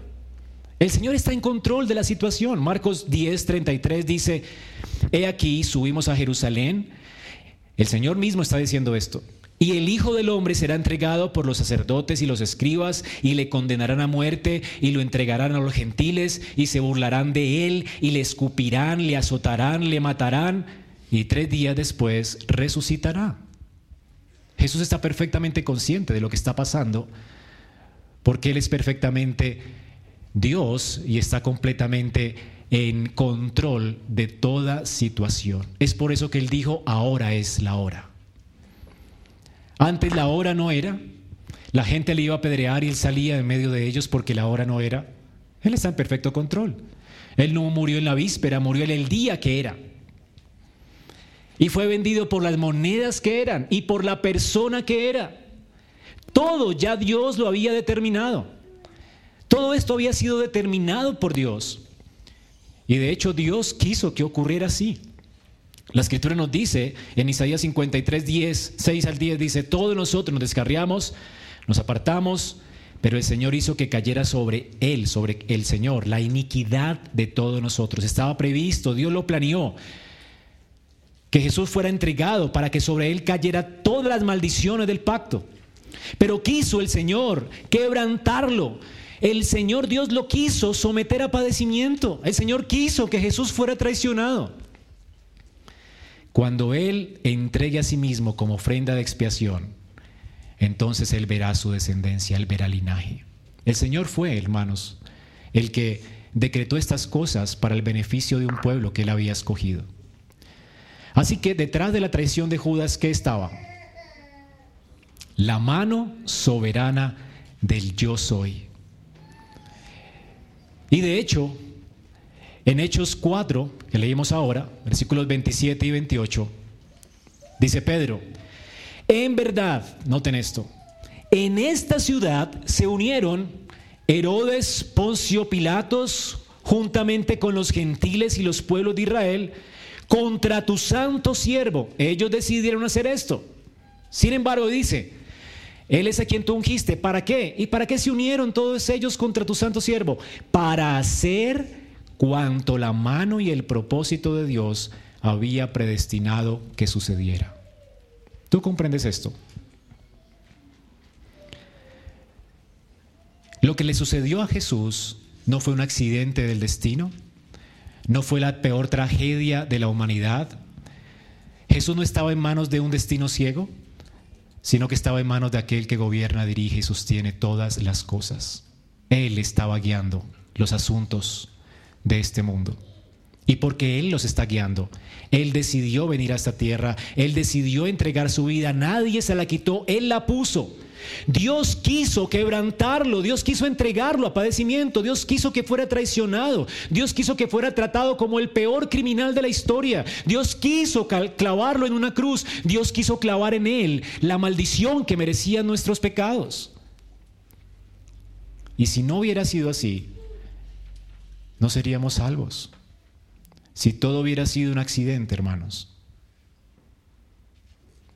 El Señor está en control de la situación. Marcos 10, 33 dice, he aquí, subimos a Jerusalén. El Señor mismo está diciendo esto. Y el Hijo del Hombre será entregado por los sacerdotes y los escribas y le condenarán a muerte y lo entregarán a los gentiles y se burlarán de él y le escupirán, le azotarán, le matarán y tres días después resucitará. Jesús está perfectamente consciente de lo que está pasando porque Él es perfectamente Dios y está completamente en control de toda situación. Es por eso que Él dijo, ahora es la hora. Antes la hora no era. La gente le iba a apedrear y él salía en medio de ellos porque la hora no era. Él está en perfecto control. Él no murió en la víspera, murió en el día que era. y fue vendido por las monedas que eran y por la persona que era. Todo ya Dios lo había determinado. Todo esto había sido determinado por Dios. Y de hecho Dios quiso que ocurriera así. La escritura nos dice en Isaías 53, 10, 6 al 10, dice, todos nosotros nos descarriamos, nos apartamos, pero el Señor hizo que cayera sobre él, sobre el Señor, la iniquidad de todos nosotros. Estaba previsto, Dios lo planeó, que Jesús fuera entregado para que sobre él cayera todas las maldiciones del pacto. Pero quiso el Señor quebrantarlo. El Señor Dios lo quiso someter a padecimiento. El Señor quiso que Jesús fuera traicionado. Cuando Él entregue a sí mismo como ofrenda de expiación, entonces Él verá su descendencia, Él verá linaje. El Señor fue, hermanos, el que decretó estas cosas para el beneficio de un pueblo que Él había escogido. Así que detrás de la traición de Judas, ¿qué estaba? La mano soberana del yo soy. Y de hecho, en Hechos 4, que leímos ahora, versículos 27 y 28, dice Pedro, en verdad, noten esto, en esta ciudad se unieron Herodes, Poncio, Pilatos, juntamente con los gentiles y los pueblos de Israel, contra tu santo siervo. Ellos decidieron hacer esto. Sin embargo, dice, Él es a quien tú ungiste. ¿Para qué? ¿Y para qué se unieron todos ellos contra tu santo siervo? Para hacer cuanto la mano y el propósito de Dios había predestinado que sucediera. ¿Tú comprendes esto? Lo que le sucedió a Jesús no fue un accidente del destino, no fue la peor tragedia de la humanidad. Jesús no estaba en manos de un destino ciego, sino que estaba en manos de aquel que gobierna, dirige y sostiene todas las cosas. Él estaba guiando los asuntos de este mundo. Y porque Él los está guiando, Él decidió venir a esta tierra, Él decidió entregar su vida, nadie se la quitó, Él la puso. Dios quiso quebrantarlo, Dios quiso entregarlo a padecimiento, Dios quiso que fuera traicionado, Dios quiso que fuera tratado como el peor criminal de la historia, Dios quiso clavarlo en una cruz, Dios quiso clavar en él la maldición que merecían nuestros pecados. Y si no hubiera sido así, no seríamos salvos. Si todo hubiera sido un accidente, hermanos.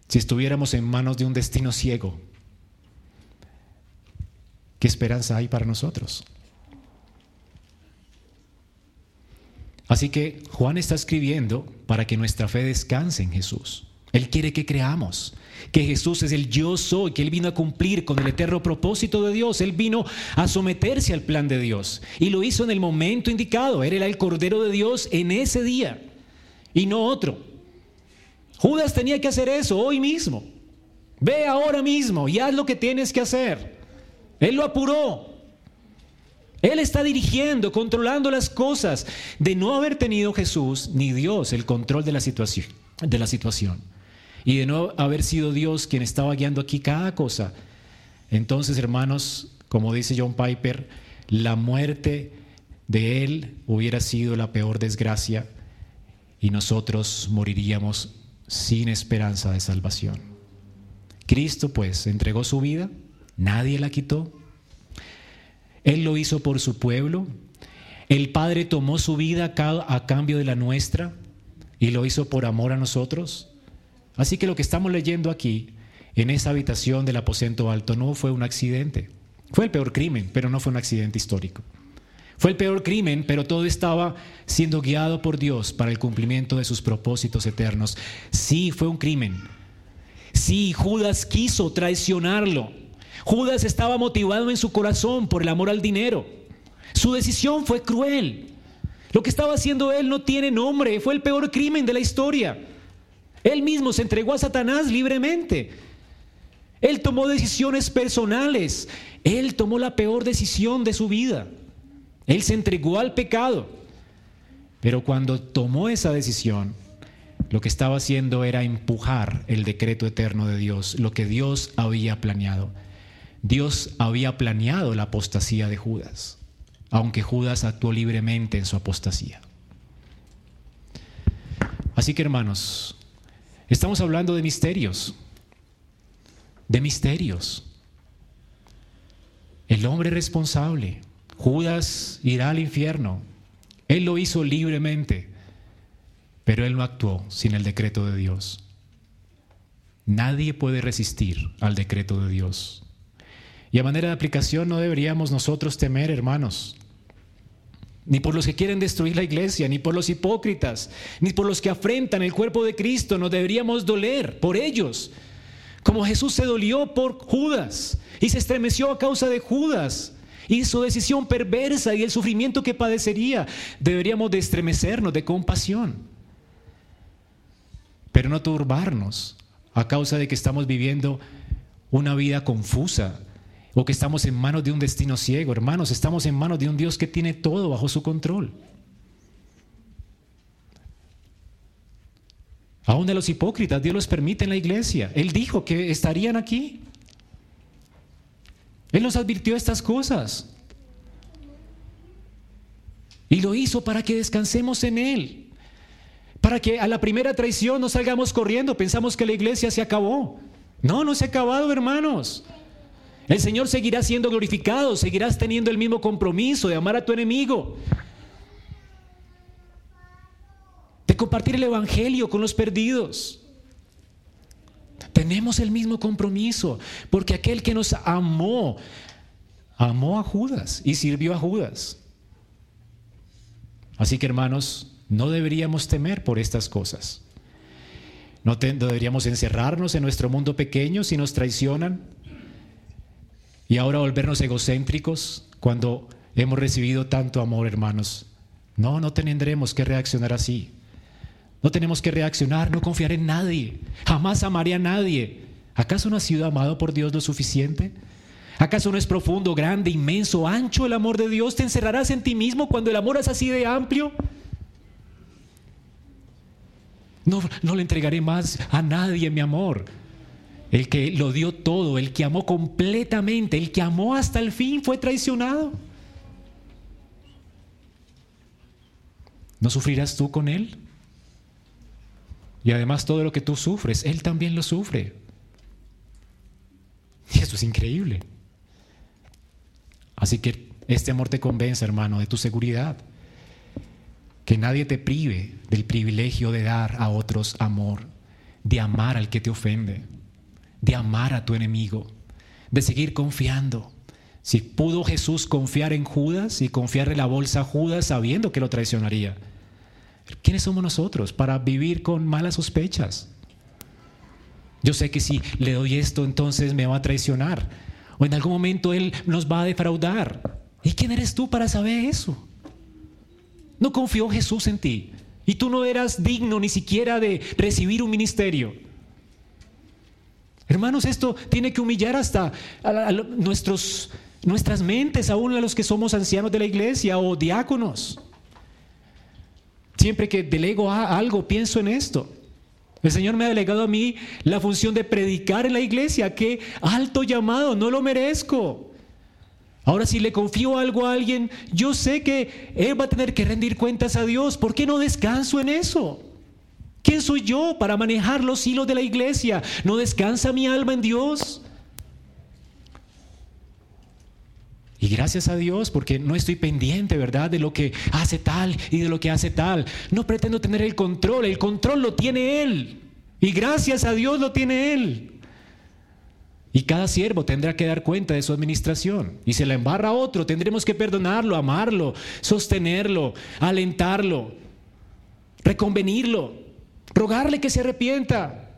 Si estuviéramos en manos de un destino ciego, ¿qué esperanza hay para nosotros? Así que Juan está escribiendo para que nuestra fe descanse en Jesús. Él quiere que creamos que Jesús es el yo soy, que Él vino a cumplir con el eterno propósito de Dios. Él vino a someterse al plan de Dios y lo hizo en el momento indicado. Él era el Cordero de Dios en ese día y no otro. Judas tenía que hacer eso hoy mismo. Ve ahora mismo y haz lo que tienes que hacer. Él lo apuró. Él está dirigiendo, controlando las cosas. De no haber tenido Jesús ni Dios el control de la situación. De la situación y de no haber sido Dios quien estaba guiando aquí cada cosa, entonces hermanos, como dice John Piper, la muerte de él hubiera sido la peor desgracia y nosotros moriríamos sin esperanza de salvación. Cristo pues entregó su vida, nadie la quitó. Él lo hizo por su pueblo. El Padre tomó su vida a cambio de la nuestra y lo hizo por amor a nosotros. Así que lo que estamos leyendo aquí, en esa habitación del aposento alto, no fue un accidente. Fue el peor crimen, pero no fue un accidente histórico. Fue el peor crimen, pero todo estaba siendo guiado por Dios para el cumplimiento de sus propósitos eternos. Sí, fue un crimen. Sí, Judas quiso traicionarlo. Judas estaba motivado en su corazón por el amor al dinero. Su decisión fue cruel. Lo que estaba haciendo él no tiene nombre. Fue el peor crimen de la historia. Él mismo se entregó a Satanás libremente. Él tomó decisiones personales. Él tomó la peor decisión de su vida. Él se entregó al pecado. Pero cuando tomó esa decisión, lo que estaba haciendo era empujar el decreto eterno de Dios, lo que Dios había planeado. Dios había planeado la apostasía de Judas, aunque Judas actuó libremente en su apostasía. Así que hermanos, Estamos hablando de misterios, de misterios. El hombre responsable, Judas irá al infierno. Él lo hizo libremente, pero él no actuó sin el decreto de Dios. Nadie puede resistir al decreto de Dios. Y a manera de aplicación no deberíamos nosotros temer, hermanos, ni por los que quieren destruir la iglesia, ni por los hipócritas, ni por los que afrentan el cuerpo de Cristo. Nos deberíamos doler por ellos, como Jesús se dolió por Judas y se estremeció a causa de Judas y su decisión perversa y el sufrimiento que padecería. Deberíamos de estremecernos de compasión, pero no turbarnos a causa de que estamos viviendo una vida confusa o que estamos en manos de un destino ciego. Hermanos, estamos en manos de un Dios que tiene todo bajo su control. Aún de los hipócritas, Dios los permite en la iglesia. Él dijo que estarían aquí. Él nos advirtió estas cosas. Y lo hizo para que descansemos en Él. Para que a la primera traición no salgamos corriendo. Pensamos que la iglesia se acabó. No, no se ha acabado, hermanos. El Señor seguirá siendo glorificado, seguirás teniendo el mismo compromiso de amar a tu enemigo, de compartir el Evangelio con los perdidos. Tenemos el mismo compromiso, porque aquel que nos amó, amó a Judas y sirvió a Judas. Así que hermanos, no deberíamos temer por estas cosas. No, deberíamos encerrarnos en nuestro mundo pequeño si nos traicionan, y ahora volvernos egocéntricos cuando hemos recibido tanto amor, hermanos. No, no tendremos que reaccionar así. No tenemos que reaccionar, no confiar en nadie. Jamás amaré a nadie. ¿Acaso no has sido amado por Dios lo suficiente? ¿Acaso no es profundo, grande, inmenso, ancho el amor de Dios? ¿Te encerrarás en ti mismo cuando el amor es así de amplio? No, no le entregaré más a nadie mi amor el que lo dio todo, el que amó completamente, el que amó hasta el fin, fue traicionado. ¿No sufrirás tú con Él? Y además todo lo que tú sufres, Él también lo sufre. Y eso es increíble. Así que este amor te convence, hermano, de tu seguridad. Que nadie te prive del privilegio de dar a otros amor, de amar al que te ofende de amar a tu enemigo, de seguir confiando. Si pudo Jesús confiar en Judas y confiarle la bolsa a Judas sabiendo que lo traicionaría, ¿quiénes somos nosotros para vivir con malas sospechas? Yo sé que si le doy esto, entonces me va a traicionar. O en algún momento Él nos va a defraudar. ¿Y quién eres tú para saber eso? No confió Jesús en ti. Y tú no eras digno ni siquiera de recibir un ministerio. Hermanos, esto tiene que humillar hasta a, nuestros, nuestras mentes, aún a los que somos ancianos de la iglesia o diáconos. Siempre que delego algo, pienso en esto. El Señor me ha delegado a mí la función de predicar en la iglesia. Qué alto llamado, no lo merezco. Ahora si le confío algo a alguien, yo sé que Él va a tener que rendir cuentas a Dios. ¿Por qué no descanso en eso? ¿Quién soy yo para manejar los hilos de la iglesia? ¿No descansa mi alma en Dios? Y gracias a Dios porque no estoy pendiente, ¿verdad? De lo que hace tal y de lo que hace tal. No pretendo tener el control, el control lo tiene Él. Y gracias a Dios lo tiene Él. Y cada siervo tendrá que dar cuenta de su administración. Y se la embarra a otro, tendremos que perdonarlo, amarlo, sostenerlo, alentarlo, reconvenirlo rogarle que se arrepienta.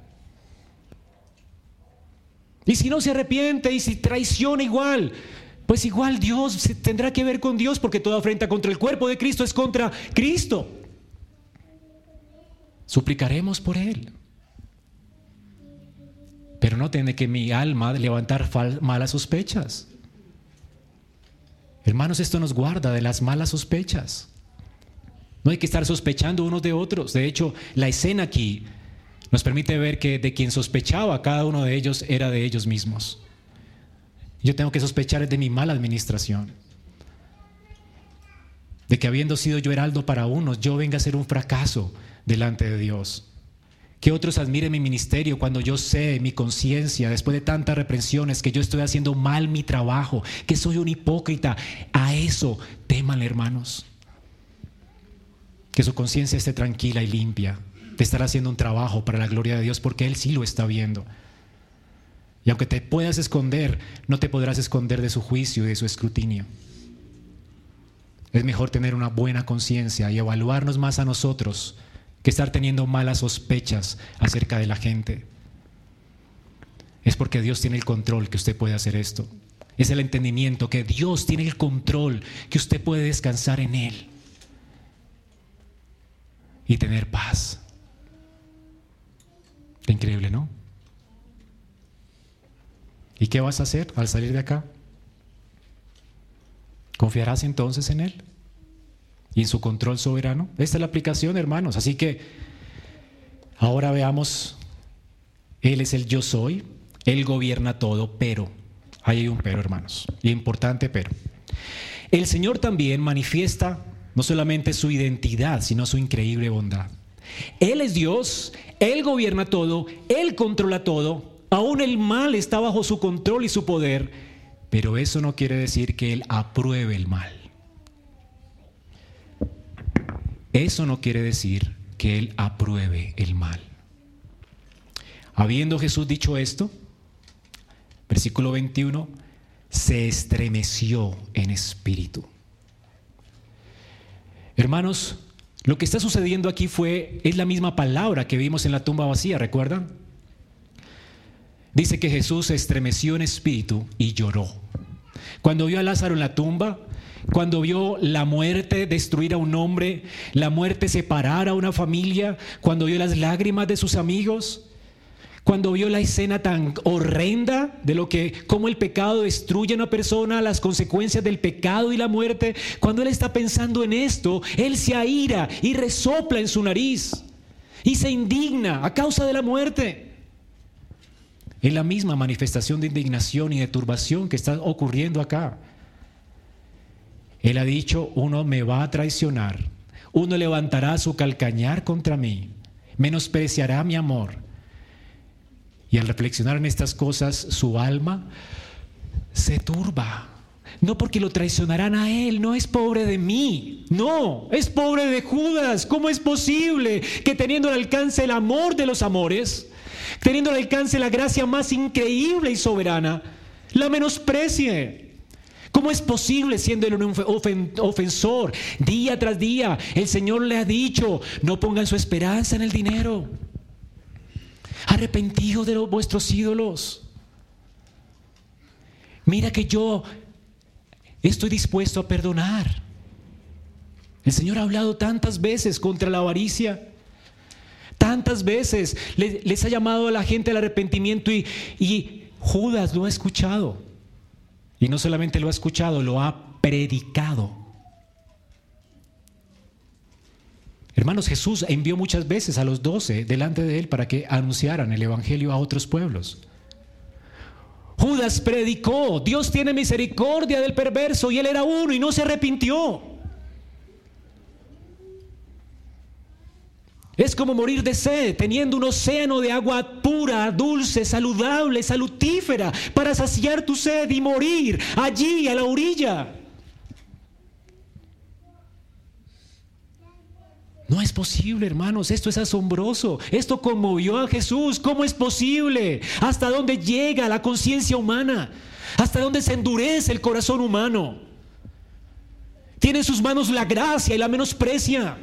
Y si no se arrepiente y si traiciona igual, pues igual Dios tendrá que ver con Dios porque toda afrenta contra el cuerpo de Cristo es contra Cristo. Suplicaremos por Él. Pero no tiene que mi alma levantar malas sospechas. Hermanos, esto nos guarda de las malas sospechas. No hay que estar sospechando unos de otros. De hecho, la escena aquí nos permite ver que de quien sospechaba cada uno de ellos era de ellos mismos. Yo tengo que sospechar de mi mala administración. De que habiendo sido yo heraldo para unos, yo venga a ser un fracaso delante de Dios. que otros admiren mi ministerio cuando yo sé, mi conciencia, después de tantas reprensiones, que yo estoy haciendo mal mi trabajo, que soy un hipócrita. A eso teman, hermanos. Que su conciencia esté tranquila y limpia de estar haciendo un trabajo para la gloria de Dios, porque Él sí lo está viendo. Y aunque te puedas esconder, no te podrás esconder de su juicio y de su escrutinio. Es mejor tener una buena conciencia y evaluarnos más a nosotros que estar teniendo malas sospechas acerca de la gente. Es porque Dios tiene el control que usted puede hacer esto. Es el entendimiento que Dios tiene el control, que usted puede descansar en Él y tener paz. increíble, ¿no? ¿Y qué vas a hacer al salir de acá? ¿Confiarás entonces en Él? ¿Y en su control soberano? Esta es la aplicación, hermanos. Así que ahora veamos, Él es el yo soy, Él gobierna todo, pero, hay un pero, hermanos, y importante pero. El Señor también manifiesta no solamente su identidad, sino su increíble bondad. Él es Dios, Él gobierna todo, Él controla todo, aún el mal está bajo su control y su poder, pero eso no quiere decir que Él apruebe el mal. Eso no quiere decir que Él apruebe el mal. Habiendo Jesús dicho esto, versículo 21, se estremeció en espíritu. Hermanos, lo que está sucediendo aquí fue, es la misma palabra que vimos en la tumba vacía, ¿recuerdan? Dice que Jesús se estremeció en espíritu y lloró. Cuando vio a Lázaro en la tumba, cuando vio la muerte destruir a un hombre, la muerte separar a una familia, cuando vio las lágrimas de sus amigos, cuando vio la escena tan horrenda de lo que cómo el pecado destruye a una persona, las consecuencias del pecado y la muerte, cuando él está pensando en esto, él se aira y resopla en su nariz y se indigna a causa de la muerte. Es la misma manifestación de indignación y de turbación que está ocurriendo acá. Él ha dicho, uno me va a traicionar, uno levantará su calcañar contra mí, menospreciará mi amor. Y al reflexionar en estas cosas, su alma se turba. No porque lo traicionarán a él, no es pobre de mí, no, es pobre de Judas. ¿Cómo es posible que teniendo al alcance el amor de los amores, teniendo al alcance la gracia más increíble y soberana, la menosprecie? ¿Cómo es posible siendo un ofensor día tras día? El Señor le ha dicho, no pongan su esperanza en el dinero. Arrepentido de vuestros ídolos. Mira que yo estoy dispuesto a perdonar. El Señor ha hablado tantas veces contra la avaricia. Tantas veces les, ha llamado a la gente al arrepentimiento y, y Judas lo ha escuchado. Y no solamente lo ha escuchado, lo ha predicado. Hermanos, Jesús envió muchas veces a los doce delante de él para que anunciaran el Evangelio a otros pueblos. Judas predicó, Dios tiene misericordia del perverso y él era uno y no se arrepintió. Es como morir de sed, teniendo un océano de agua pura, dulce, saludable, salutífera, para saciar tu sed y morir allí a la orilla. No es posible, hermanos, esto es asombroso. Esto conmovió a Jesús. ¿Cómo es posible? ¿Hasta dónde llega la conciencia humana? ¿Hasta dónde se endurece el corazón humano? Tiene en sus manos la gracia y la menosprecia.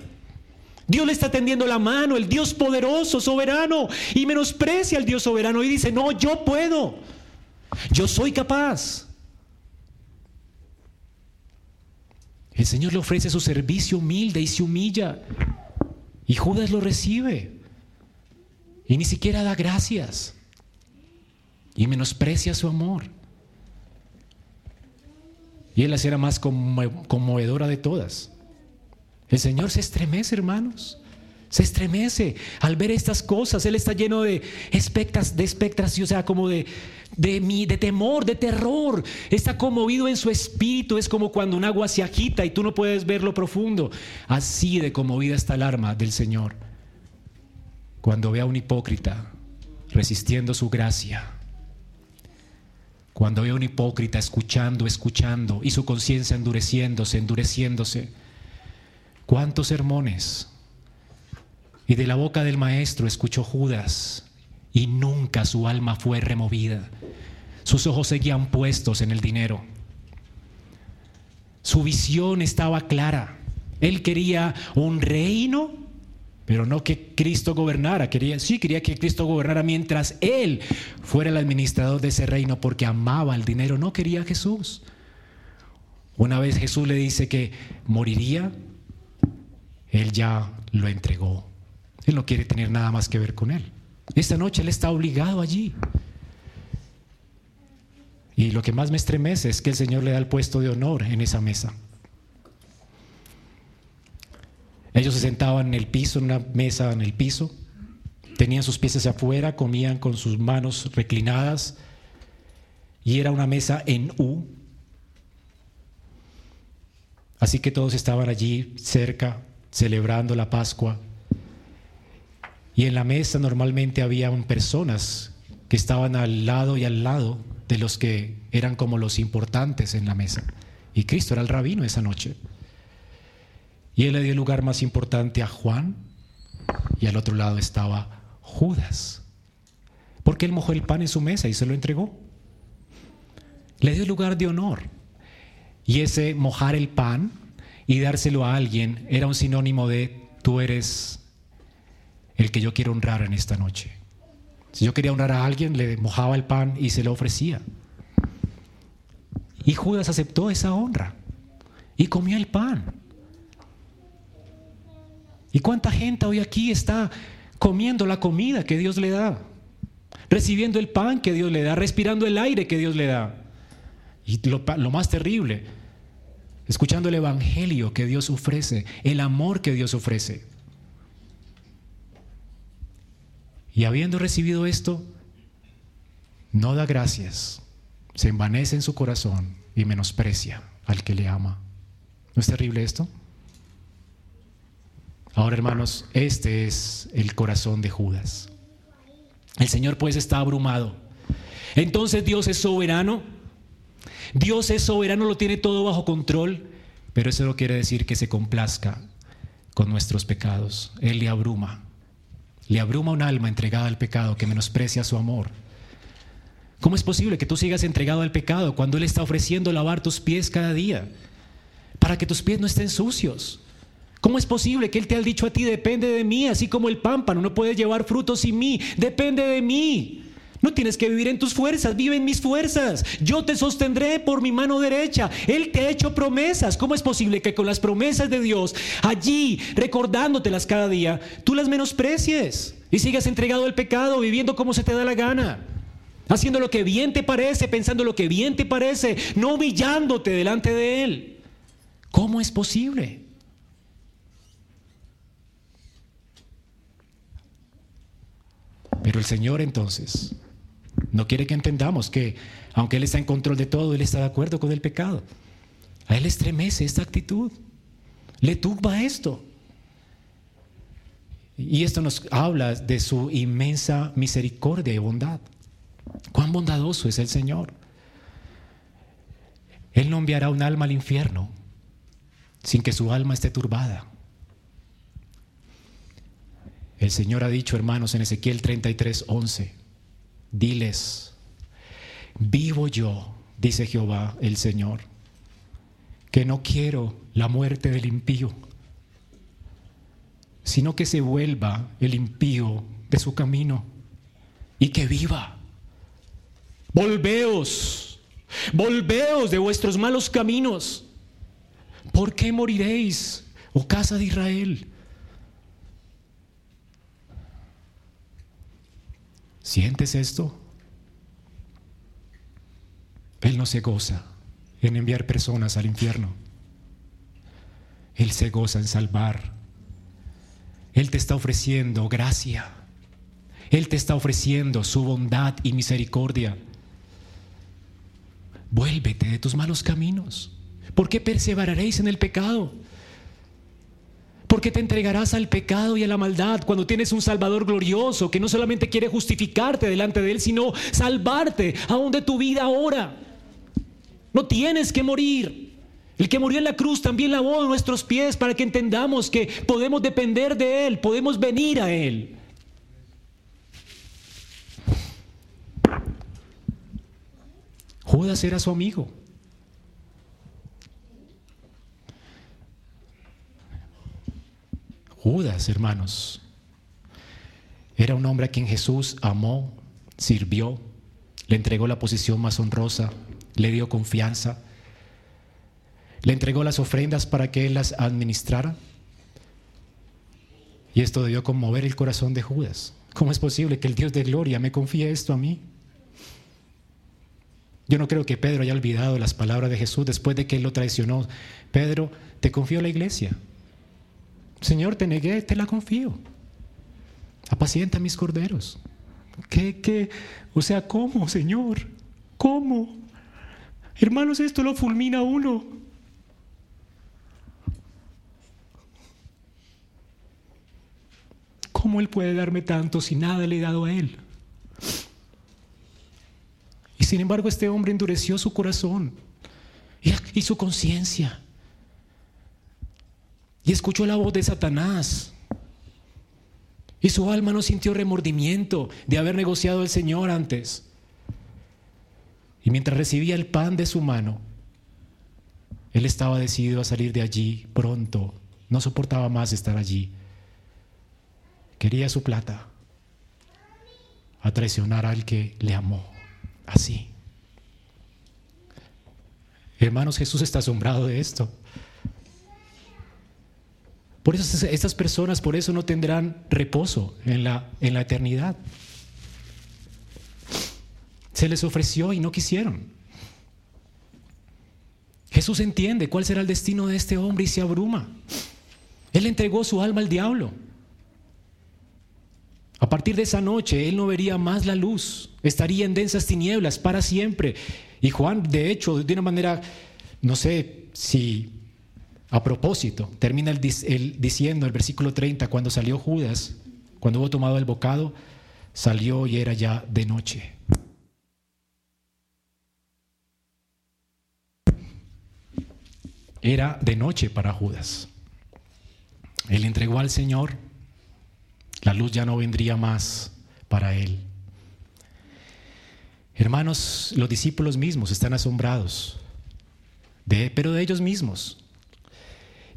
Dios le está tendiendo la mano, el Dios poderoso, soberano, y menosprecia al Dios soberano y dice, no, yo puedo, yo soy capaz. El Señor le ofrece su servicio humilde y se humilla. Y Judas lo recibe. Y ni siquiera da gracias. Y menosprecia su amor. Y es la más conmovedora de todas. El Señor se estremece, hermanos. Se estremece al ver estas cosas. Él está lleno de expectas, de o sea, como de, de, de temor, de terror. Está conmovido en su espíritu. Es como cuando un agua se agita y tú no puedes ver lo profundo. Así de conmovida está el arma del Señor. cuando ve a un hipócrita resistiendo su gracia, cuando ve a un hipócrita escuchando, escuchando y su conciencia endureciéndose, endureciéndose. ¿Cuántos sermones? Y de la boca del maestro escuchó Judas y nunca su alma fue removida. Sus ojos seguían puestos en el dinero. Su visión estaba clara. Él quería un reino, pero no que Cristo gobernara. Quería, sí, quería que Cristo gobernara mientras Él fuera el administrador de ese reino porque amaba el dinero. No quería a Jesús. Una vez Jesús le dice que moriría, Él ya lo entregó. Él no quiere tener nada más que ver con Él. Esta noche Él está obligado allí. Y lo que más me estremece es que el Señor le da el puesto de honor en esa mesa. Ellos se sentaban en el piso, en una mesa en el piso, tenían sus pies hacia afuera, comían con sus manos reclinadas y era una mesa en U. Así que todos estaban allí cerca, celebrando la Pascua. Y en la mesa normalmente habían personas que estaban al lado y al lado de los que eran como los importantes en la mesa. Y Cristo era el rabino esa noche. Y él le dio lugar más importante a Juan y al otro lado estaba Judas. Porque él mojó el pan en su mesa y se lo entregó. Le dio lugar de honor. Y ese mojar el pan y dárselo a alguien era un sinónimo de tú eres el que yo quiero honrar en esta noche. Si yo quería honrar a alguien, le mojaba el pan y se lo ofrecía. Y Judas aceptó esa honra y comió el pan. ¿Y cuánta gente hoy aquí está comiendo la comida que Dios le da? Recibiendo el pan que Dios le da, respirando el aire que Dios le da. Y lo, lo más terrible, escuchando el Evangelio que Dios ofrece, el amor que Dios ofrece. Y habiendo recibido esto, no da gracias, se envanece en su corazón y menosprecia al que le ama. ¿No es terrible esto? Ahora, hermanos, este es el corazón de Judas. El Señor pues está abrumado. Entonces Dios es soberano. Dios es soberano, lo tiene todo bajo control, pero eso no quiere decir que se complazca con nuestros pecados. Él le abruma. Le abruma un alma entregada al pecado que menosprecia su amor. ¿Cómo es posible que tú sigas entregado al pecado cuando Él está ofreciendo lavar tus pies cada día para que tus pies no estén sucios? ¿Cómo es posible que Él te haya dicho a ti, depende de mí, así como el pámpano no puede llevar frutos sin mí, depende de mí? No tienes que vivir en tus fuerzas, vive en mis fuerzas. Yo te sostendré por mi mano derecha. Él te ha hecho promesas. ¿Cómo es posible que con las promesas de Dios, allí, recordándotelas cada día, tú las menosprecies y sigas entregado al pecado, viviendo como se te da la gana? Haciendo lo que bien te parece, pensando lo que bien te parece, no humillándote delante de Él. ¿Cómo es posible? Pero el Señor entonces no quiere que entendamos que, aunque Él está en control de todo, Él está de acuerdo con el pecado. A Él estremece esta actitud. Le turba esto. Y esto nos habla de su inmensa misericordia y bondad. Cuán bondadoso es el Señor. Él no enviará un alma al infierno sin que su alma esté turbada. El Señor ha dicho, hermanos, en Ezequiel 33, 11, diles, vivo yo, dice Jehová el Señor, que no quiero la muerte del impío, sino que se vuelva el impío de su camino y que viva. Volveos, volveos de vuestros malos caminos. ¿Por qué moriréis, oh casa de Israel? ¿Sientes esto? Él no se goza en enviar personas al infierno. Él se goza en salvar. Él te está ofreciendo gracia. Él te está ofreciendo su bondad y misericordia. Vuélvete de tus malos caminos. ¿Por qué perseveraréis en el pecado? Porque te entregarás al pecado y a la maldad cuando tienes un Salvador glorioso que no solamente quiere justificarte delante de Él, sino salvarte aún de tu vida ahora. No tienes que morir. El que murió en la cruz también lavó nuestros pies para que entendamos que podemos depender de Él, podemos venir a Él. Judas era su amigo. Judas, hermanos, era un hombre a quien Jesús amó, sirvió, le entregó la posición más honrosa, le dio confianza, le entregó las ofrendas para que él las administrara. Y esto debió conmover el corazón de Judas. ¿Cómo es posible que el Dios de gloria me confíe esto a mí? Yo no creo que Pedro haya olvidado las palabras de Jesús después de que él lo traicionó. Pedro, te confío la iglesia. Señor, te negué, te la confío. Apacienta mis corderos. ¿Qué, qué? O sea, ¿cómo, Señor? ¿Cómo? Hermanos, esto lo fulmina uno. ¿Cómo Él puede darme tanto si nada le he dado a Él? Y sin embargo este hombre endureció su corazón y, su conciencia. Y escuchó la voz de Satanás. Y su alma no sintió remordimiento de haber negociado al Señor antes. Y mientras recibía el pan de su mano, él estaba decidido a salir de allí pronto. No soportaba más estar allí. Quería su plata. A traicionar al que le amó. Así. Hermanos, Jesús está asombrado de esto. Por eso estas personas, por eso no tendrán reposo en la, en la eternidad. Se les ofreció y no quisieron. Jesús entiende cuál será el destino de este hombre y se abruma. Él entregó su alma al diablo. A partir de esa noche, él no vería más la luz, estaría en densas tinieblas para siempre. Y Juan, de hecho, de una manera, no sé si a propósito, termina el, diciendo el versículo 30, cuando salió Judas, cuando hubo tomado el bocado, salió y era ya de noche. Era de noche para Judas. Él entregó al Señor, la luz ya no vendría más para él. Hermanos, los discípulos mismos están asombrados, pero de ellos mismos.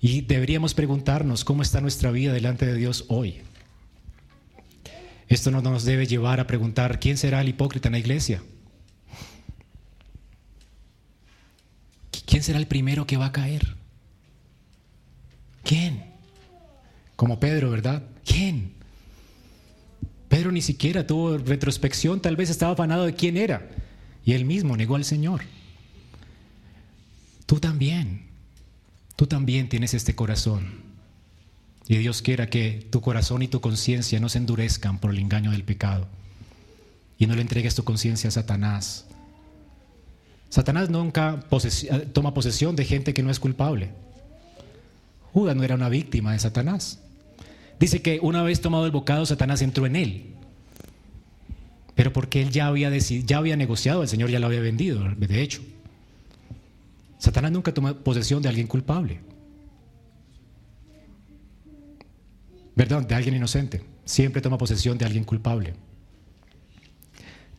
Y deberíamos preguntarnos cómo está nuestra vida delante de Dios hoy. Esto no nos debe llevar a preguntar quién será el hipócrita en la iglesia. ¿Quién será el primero que va a caer? ¿Quién? Como Pedro, ¿verdad? ¿Quién? Pedro ni siquiera tuvo retrospección, tal vez estaba afanado de quién era. Y él mismo negó al Señor. Tú también. Tú también tienes este corazón. Y Dios quiera que tu corazón y tu conciencia no se endurezcan por el engaño del pecado. Y no le entregues tu conciencia a Satanás. Satanás nunca toma posesión de gente que no es culpable. Judas no era una víctima de Satanás. Dice que una vez tomado el bocado, Satanás entró en él. Pero porque él ya había, ya había negociado, el Señor ya lo había vendido, de hecho. Satanás nunca toma posesión de alguien culpable. ¿Verdad? De alguien inocente. Siempre toma posesión de alguien culpable.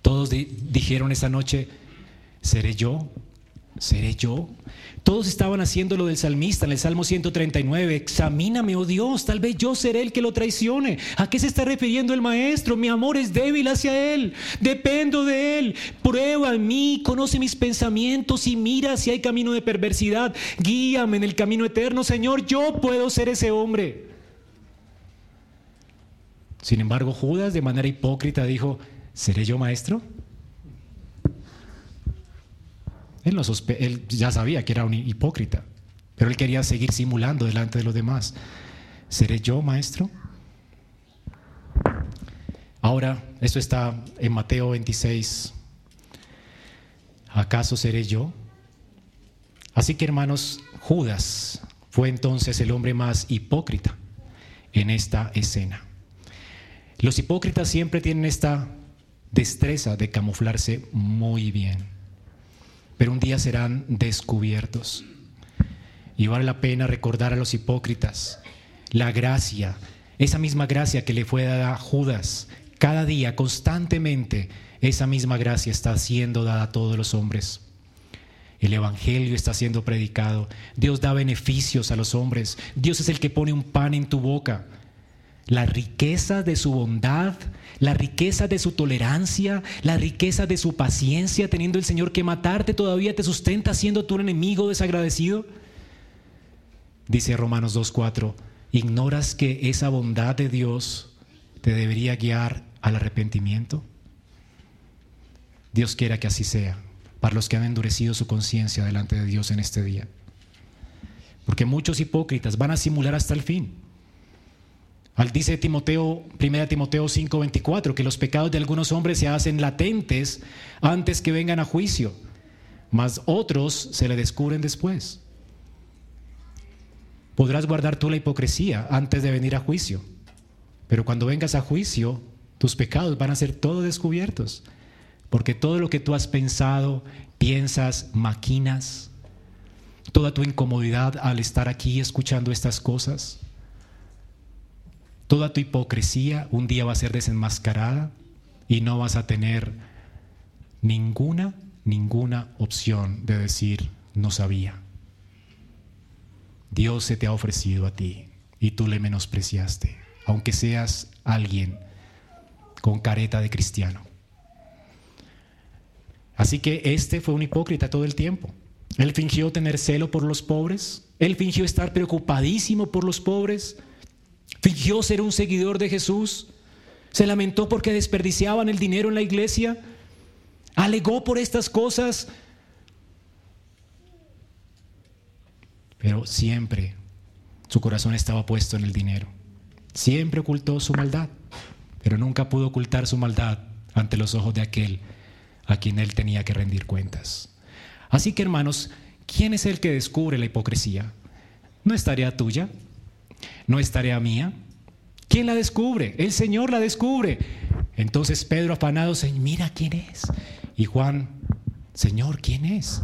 Todos dijeron esa noche, ¿seré yo? ¿Seré yo? Todos estaban haciendo lo del salmista en el Salmo 139. Examíname, oh Dios, tal vez yo seré el que lo traicione. ¿A qué se está refiriendo el maestro? Mi amor es débil hacia él. Dependo de él. Prueba en mí, conoce mis pensamientos y mira si hay camino de perversidad. Guíame en el camino eterno, Señor. Yo puedo ser ese hombre. Sin embargo, Judas de manera hipócrita dijo, ¿seré yo maestro? Él, ya sabía que era un hipócrita, pero él quería seguir simulando delante de los demás. ¿Seré yo, maestro? Ahora, esto está en Mateo 26. ¿Acaso seré yo? Así que hermanos, Judas fue entonces el hombre más hipócrita en esta escena. Los hipócritas siempre tienen esta destreza de camuflarse muy bien, pero un día serán descubiertos. Y vale la pena recordar a los hipócritas la gracia, esa misma gracia que le fue dada a Judas, cada día, constantemente, esa misma gracia está siendo dada a todos los hombres. El Evangelio está siendo predicado. Dios da beneficios a los hombres. Dios es el que pone un pan en tu boca. La riqueza de su bondad, la riqueza de su tolerancia, la riqueza de su paciencia, teniendo el Señor que matarte todavía te sustenta siendo tu enemigo desagradecido. Dice Romanos 2.4, ¿ignoras que esa bondad de Dios te debería guiar al arrepentimiento? Dios quiera que así sea para los que han endurecido su conciencia delante de Dios en este día. Porque muchos hipócritas van a simular hasta el fin. Al dice Timoteo, 1 Timoteo 5:24, que los pecados de algunos hombres se hacen latentes antes que vengan a juicio, mas otros se le descubren después. Podrás guardar tú la hipocresía antes de venir a juicio, pero cuando vengas a juicio, tus pecados van a ser todos descubiertos. Porque todo lo que tú has pensado, piensas, maquinas, toda tu incomodidad al estar aquí escuchando estas cosas, toda tu hipocresía un día va a ser desenmascarada y no vas a tener ninguna, ninguna opción de decir no sabía. Dios se te ha ofrecido a ti y tú le menospreciaste, aunque seas alguien con careta de cristiano. Así que este fue un hipócrita todo el tiempo. Él fingió tener celo por los pobres, él fingió estar preocupadísimo por los pobres, fingió ser un seguidor de Jesús, se lamentó porque desperdiciaban el dinero en la iglesia, alegó por estas cosas, pero siempre su corazón estaba puesto en el dinero. Siempre ocultó su maldad, pero nunca pudo ocultar su maldad ante los ojos de aquel a quien él tenía que rendir cuentas. Así que hermanos, ¿quién es el que descubre la hipocresía? No es tarea tuya, no es tarea mía. ¿Quién la descubre? El Señor la descubre. Entonces Pedro afanado, mira quién es. Y Juan, Señor, ¿quién es?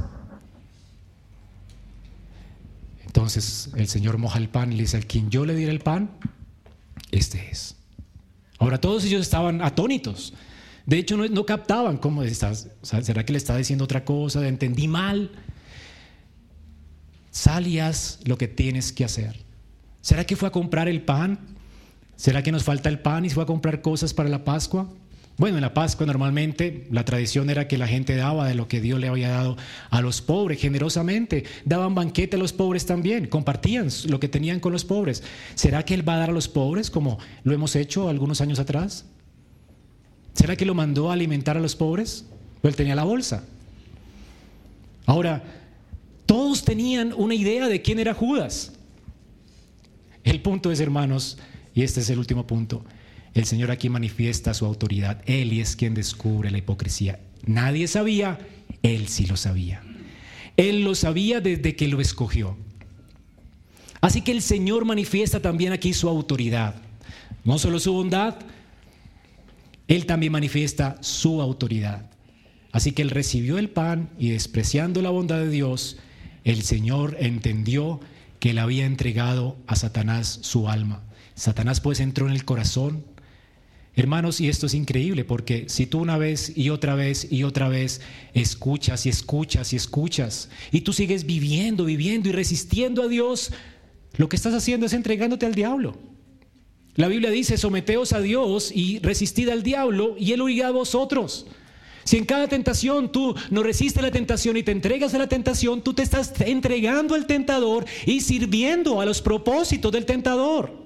Entonces el Señor moja el pan y le dice, al quien yo le diera el pan, este es. Ahora todos ellos estaban atónitos. De hecho, no, captaban cómo estás. ¿Será que le está diciendo otra cosa? ¿Entendí mal? Salías lo que tienes que hacer. ¿Será que fue a comprar el pan? ¿Será que nos falta el pan y fue a comprar cosas para la Pascua? Bueno, en la Pascua normalmente la tradición era que la gente daba de lo que Dios le había dado a los pobres generosamente. Daban banquete a los pobres también, compartían lo que tenían con los pobres. ¿Será que Él va a dar a los pobres como lo hemos hecho algunos años atrás? ¿Será que lo mandó a alimentar a los pobres? O él tenía la bolsa. Ahora, todos tenían una idea de quién era Judas. El punto es, hermanos, y este es el último punto, el Señor aquí manifiesta su autoridad. Él es quien descubre la hipocresía. Nadie sabía, Él sí lo sabía. Él lo sabía desde que lo escogió. Así que el Señor manifiesta también aquí su autoridad. No solo su bondad, él también manifiesta su autoridad. Así que él recibió el pan y despreciando la bondad de Dios, el Señor entendió que le había entregado a Satanás su alma. Satanás pues entró en el corazón. Hermanos, y esto es increíble porque si tú una vez y otra vez y otra vez escuchas y escuchas y escuchas y tú sigues viviendo, viviendo y resistiendo a Dios, lo que estás haciendo es entregándote al diablo. La Biblia dice, someteos a Dios y resistid al diablo y él huirá a vosotros. Si en cada tentación tú no resistes la tentación y te entregas a la tentación, tú te estás entregando al tentador y sirviendo a los propósitos del tentador.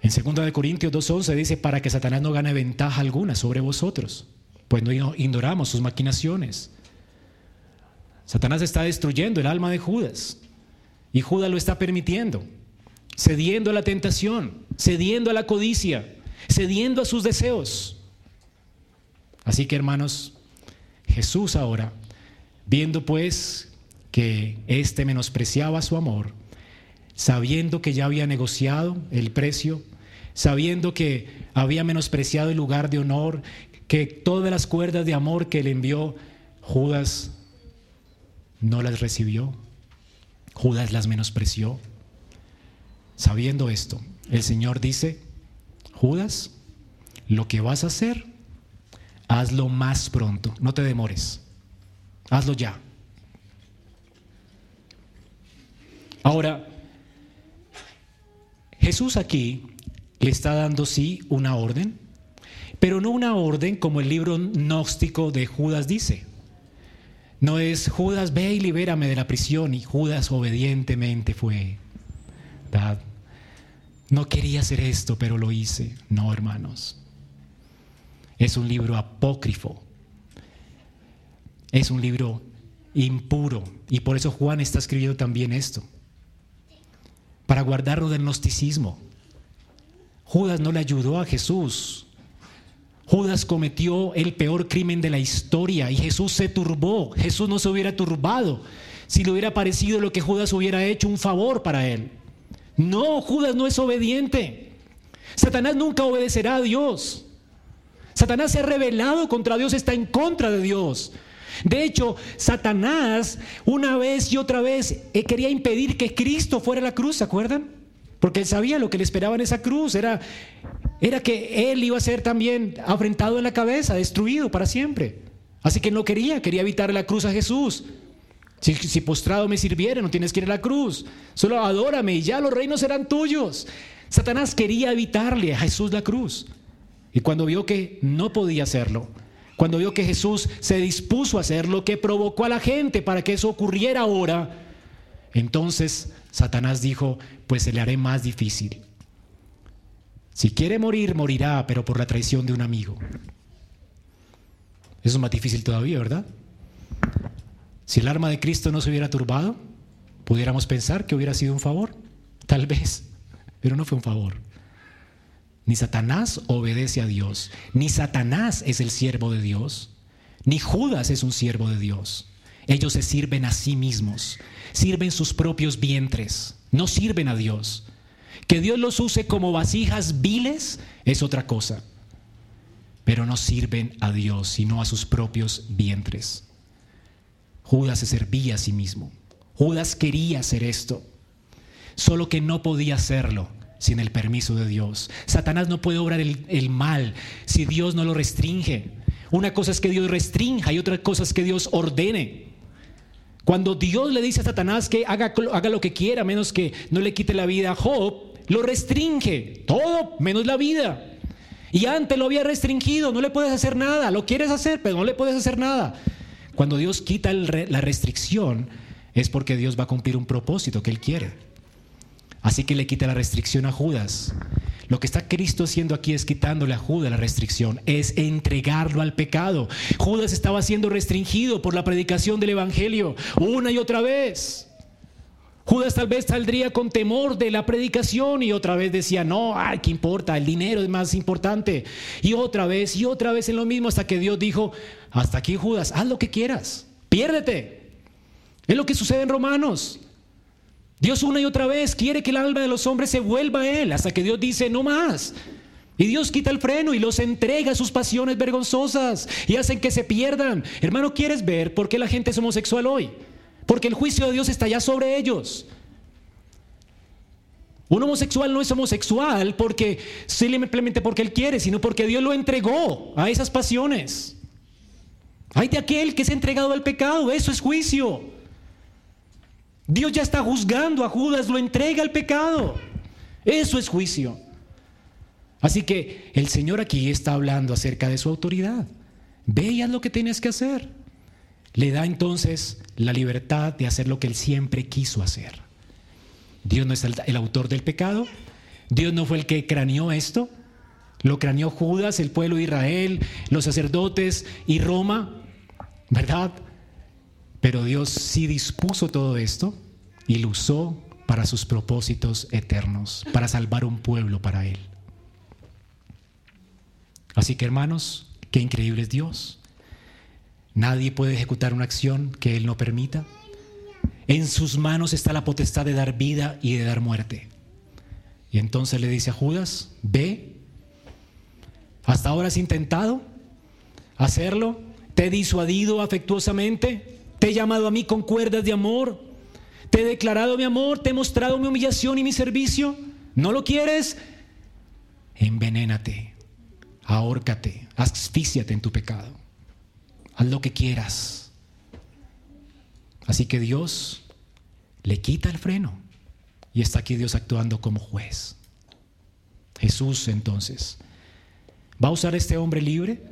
En 2 Corintios 2.11 dice, para que Satanás no gane ventaja alguna sobre vosotros, pues no ignoramos sus maquinaciones. Satanás está destruyendo el alma de Judas y Judas lo está permitiendo, cediendo a la tentación, cediendo a la codicia, cediendo a sus deseos. Así que hermanos, Jesús ahora, viendo pues que éste menospreciaba su amor, sabiendo que ya había negociado el precio, sabiendo que había menospreciado el lugar de honor, que todas las cuerdas de amor que le envió Judas no las recibió. Judas las menospreció. Sabiendo esto, el Señor dice, Judas, lo que vas a hacer, hazlo más pronto, no te demores, hazlo ya. Ahora, Jesús aquí le está dando sí una orden, pero no una orden como el libro gnóstico de Judas dice. No es Judas, ve y libérame de la prisión y Judas obedientemente fue. No quería hacer esto, pero lo hice. No, hermanos. Es un libro apócrifo. Es un libro impuro. Y por eso Juan está escribiendo también esto para guardarlo del gnosticismo. Judas no le ayudó a Jesús. Judas cometió el peor crimen de la historia y Jesús se turbó. Jesús no se hubiera turbado si le hubiera parecido lo que Judas hubiera hecho un favor para él. No, Judas no es obediente. Satanás nunca obedecerá a Dios. Satanás se ha rebelado contra Dios, está en contra de Dios. De hecho, Satanás una vez y otra vez eh, quería impedir que Cristo fuera a la cruz, ¿se acuerdan? Porque él sabía lo que le esperaba en esa cruz, era, era que él iba a ser también afrentado en la cabeza, destruido para siempre. Así que no quería, quería evitar la cruz a Jesús. Si, postrado me sirviera, no tienes que ir a la cruz. Solo adórame y ya los reinos serán tuyos. Satanás quería evitarle a Jesús la cruz. Y cuando vio que no podía hacerlo, cuando vio que Jesús se dispuso a hacer lo que provocó a la gente para que eso ocurriera ahora, entonces Satanás dijo, pues se le haré más difícil. Si quiere morir, morirá, pero por la traición de un amigo. Eso es más difícil todavía, ¿verdad? Si el arma de Cristo no se hubiera turbado, pudiéramos pensar que hubiera sido un favor, tal vez, pero no fue un favor. Ni Satanás obedece a Dios, ni Satanás es el siervo de Dios, ni Judas es un siervo de Dios. Ellos se sirven a sí mismos, sirven sus propios vientres, no sirven a Dios. Que Dios los use como vasijas viles es otra cosa, pero no sirven a Dios, sino a sus propios vientres. Judas se servía a sí mismo. Judas quería hacer esto, solo que no podía hacerlo sin el permiso de Dios. Satanás no puede obrar el, mal si Dios no lo restringe. Una cosa es que Dios restrinja y otra cosa es que Dios ordene. Cuando Dios le dice a Satanás que haga, haga lo que quiera, menos que no le quite la vida a Job, lo restringe, todo menos la vida. Y antes lo había restringido, no le puedes hacer nada, lo quieres hacer, pero no le puedes hacer nada. Cuando Dios quita la restricción, es porque Dios va a cumplir un propósito que Él quiere. Así que le quita la restricción a Judas. Lo que está Cristo haciendo aquí es quitándole a Judas la restricción, es entregarlo al pecado. Judas estaba siendo restringido por la predicación del Evangelio una y otra vez. Judas tal vez saldría con temor de la predicación y otra vez decía, no, ay, ¿qué importa? El dinero es más importante. Y otra vez y otra vez en lo mismo hasta que Dios dijo, hasta aquí Judas, haz lo que quieras, piérdete. Es lo que sucede en Romanos. Dios una y otra vez quiere que el alma de los hombres se vuelva a Él hasta que Dios dice no más. Y Dios quita el freno y los entrega a sus pasiones vergonzosas y hacen que se pierdan. Hermano, ¿quieres ver por qué la gente es homosexual hoy? Porque el juicio de Dios está ya sobre ellos. Un homosexual no es homosexual porque simplemente porque él quiere, sino porque Dios lo entregó a esas pasiones. Hay de aquel que se ha entregado al pecado, eso es juicio. Dios ya está juzgando a Judas, lo entrega al pecado. Eso es juicio. Así que el Señor aquí está hablando acerca de su autoridad. Vean lo que tienes que hacer. Le da entonces la libertad de hacer lo que él siempre quiso hacer. Dios no es el, autor del pecado. Dios no fue el que craneó esto. Lo craneó Judas, el pueblo de Israel, los sacerdotes y Roma. ¿Verdad? Pero Dios sí dispuso todo esto y lo usó para sus propósitos eternos, para salvar un pueblo para Él. Así que hermanos, qué increíble es Dios. Nadie puede ejecutar una acción que Él no permita. En sus manos está la potestad de dar vida y de dar muerte. Y entonces le dice a Judas, ve, hasta ahora has intentado hacerlo, te he disuadido afectuosamente, te he llamado a mí con cuerdas de amor, te he declarado mi amor, te he mostrado mi humillación y mi servicio. ¿No lo quieres? Envenénate, ahórcate, asfíciate en tu pecado. Haz lo que quieras. Así que Dios le quita el freno y está aquí Dios actuando como juez. Jesús entonces va a usar a este hombre libre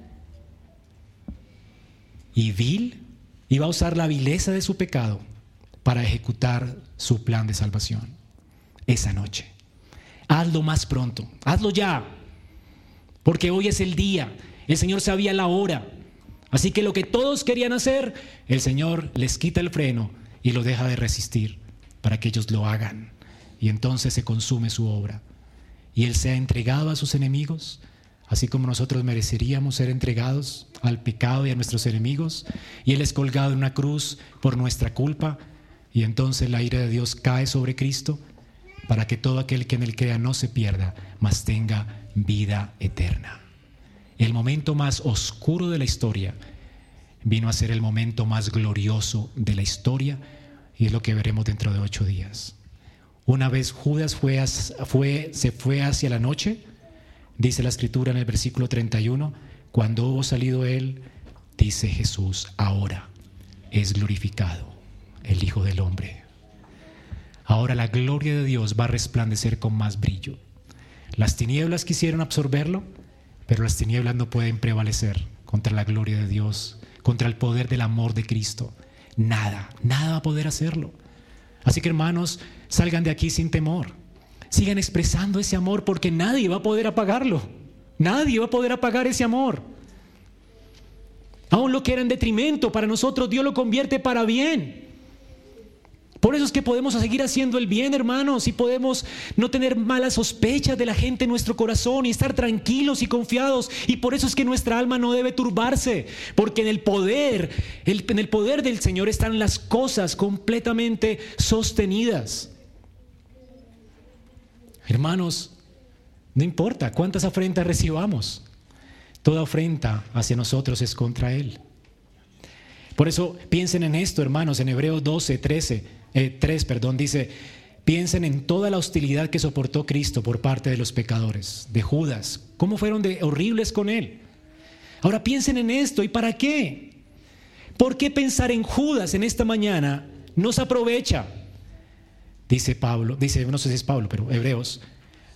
y vil y va a usar la vileza de su pecado para ejecutar su plan de salvación esa noche. Hazlo más pronto, hazlo ya, porque hoy es el día, el Señor sabía la hora. Así que lo que todos querían hacer, el Señor les quita el freno y lo deja de resistir para que ellos lo hagan. Y entonces se consume su obra. Y Él se ha entregado a sus enemigos, así como nosotros mereceríamos ser entregados al pecado y a nuestros enemigos. Y Él es colgado en una cruz por nuestra culpa. Y entonces la ira de Dios cae sobre Cristo para que todo aquel que en él crea no se pierda, mas tenga vida eterna. El momento más oscuro de la historia vino a ser el momento más glorioso de la historia y es lo que veremos dentro de ocho días. Una vez Judas fue, se fue hacia la noche, dice la escritura en el versículo 31, cuando hubo salido él, dice Jesús, ahora es glorificado el Hijo del Hombre. Ahora la gloria de Dios va a resplandecer con más brillo. Las tinieblas quisieron absorberlo, pero las tinieblas no pueden prevalecer contra la gloria de Dios, contra el poder del amor de Cristo. Nada, nada va a poder hacerlo. Así que hermanos, salgan de aquí sin temor. Sigan expresando ese amor porque nadie va a poder apagarlo. Nadie va a poder apagar ese amor. Aún lo que era en detrimento para nosotros, Dios lo convierte para bien. Por eso es que podemos seguir haciendo el bien, hermanos, y podemos no tener malas sospechas de la gente en nuestro corazón y estar tranquilos y confiados. Y por eso es que nuestra alma no debe turbarse, porque en el poder, en el poder del Señor están las cosas completamente sostenidas. Hermanos, no importa cuántas afrentas recibamos, toda afrenta hacia nosotros es contra Él. Por eso piensen en esto, hermanos, en Hebreos 12, 13. 3, eh, perdón, dice, piensen en toda la hostilidad que soportó Cristo por parte de los pecadores, de Judas, cómo fueron de horribles con él. Ahora piensen en esto, ¿y para qué? ¿Por qué pensar en Judas en esta mañana nos aprovecha? Dice Pablo, dice, no sé si es Pablo, pero Hebreos,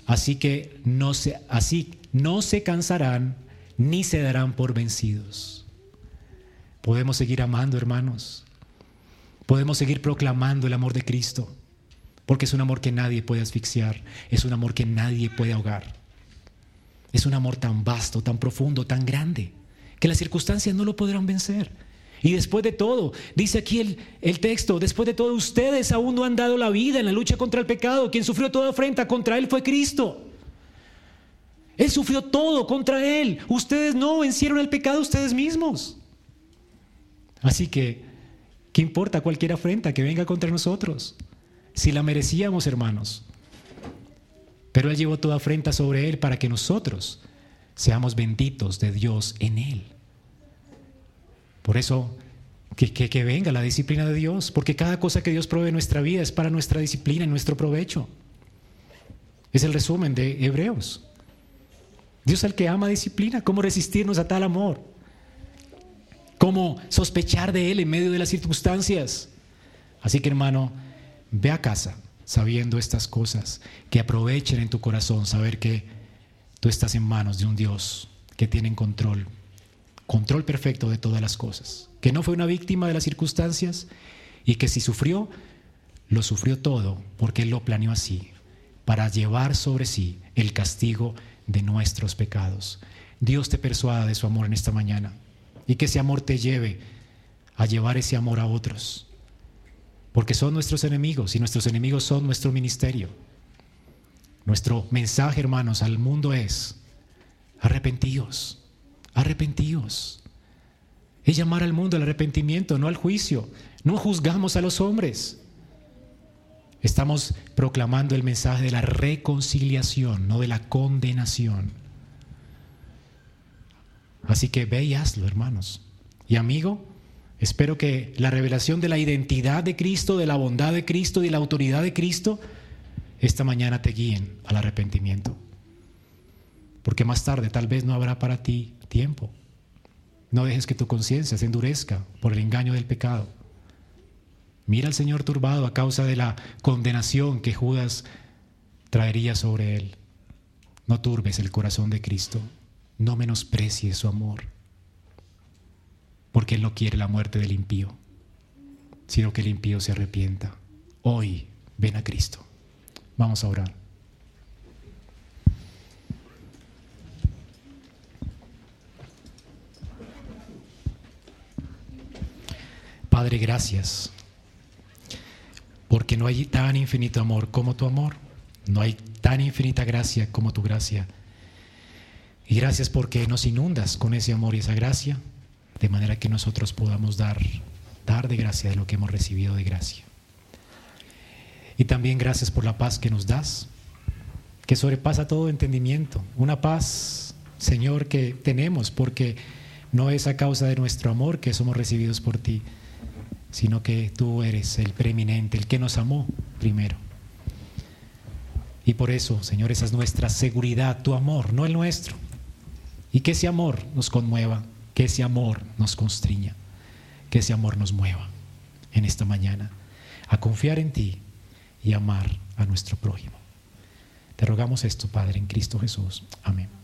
así que no se, así no se cansarán ni se darán por vencidos. Podemos seguir amando, hermanos, Podemos seguir proclamando el amor de Cristo, porque es un amor que nadie puede asfixiar, es un amor que nadie puede ahogar. Es un amor tan vasto, tan profundo, tan grande, que las circunstancias no lo podrán vencer. Y después de todo, dice aquí el, el, texto, después de todo ustedes aún no han dado la vida en la lucha contra el pecado. Quien sufrió toda afrenta contra él fue Cristo. Él sufrió todo contra él. Ustedes no vencieron el pecado ustedes mismos. Así que ¿Qué importa cualquier afrenta que venga contra nosotros? Si la merecíamos, hermanos. Pero Él llevó toda afrenta sobre Él para que nosotros seamos benditos de Dios en Él. Por eso, que, que, venga la disciplina de Dios, porque cada cosa que Dios provee en nuestra vida es para nuestra disciplina y nuestro provecho. Es el resumen de Hebreos. Dios al que ama disciplina, ¿cómo resistirnos a tal amor? Cómo sospechar de Él en medio de las circunstancias. Así que hermano, ve a casa sabiendo estas cosas, que aprovechen en tu corazón saber que tú estás en manos de un Dios que tiene control, control perfecto de todas las cosas, que no fue una víctima de las circunstancias y que si sufrió, lo sufrió todo porque Él lo planeó así, para llevar sobre sí el castigo de nuestros pecados. Dios te persuada de su amor en esta mañana y que ese amor te lleve a llevar ese amor a otros. Porque son nuestros enemigos y nuestros enemigos son nuestro ministerio. Nuestro mensaje, hermanos, al mundo es, arrepentíos, arrepentíos. Es llamar al mundo al arrepentimiento, no al juicio. No juzgamos a los hombres. Estamos proclamando el mensaje de la reconciliación, no de la condenación. Así que ve y hazlo, hermanos. Y amigo, espero que la revelación de la identidad de Cristo, de la bondad de Cristo y de la autoridad de Cristo, esta mañana te guíen al arrepentimiento. Porque más tarde tal vez no habrá para ti tiempo. No dejes que tu conciencia se endurezca por el engaño del pecado. Mira al Señor turbado a causa de la condenación que Judas traería sobre él. No turbes el corazón de Cristo. No menosprecies su amor. Porque Él no quiere la muerte del impío, sino que el impío se arrepienta. Hoy ven a Cristo. Vamos a orar. Padre, gracias, porque no hay tan infinito amor como tu amor, no hay tan infinita gracia como tu gracia. Y gracias porque nos inundas con ese amor y esa gracia, de manera que nosotros podamos dar, dar de gracia de lo que hemos recibido de gracia. Y también gracias por la paz que nos das, que sobrepasa todo entendimiento. Una paz, Señor, que tenemos porque no es a causa de nuestro amor que somos recibidos por ti, sino que tú eres el preeminente, el que nos amó primero. Y por eso, Señor, esa es nuestra seguridad, tu amor, no el nuestro. Y que ese amor nos conmueva, que ese amor nos constriña, que ese amor nos mueva en esta mañana a confiar en ti y amar a nuestro prójimo. Te rogamos esto, Padre, en Cristo Jesús. Amén.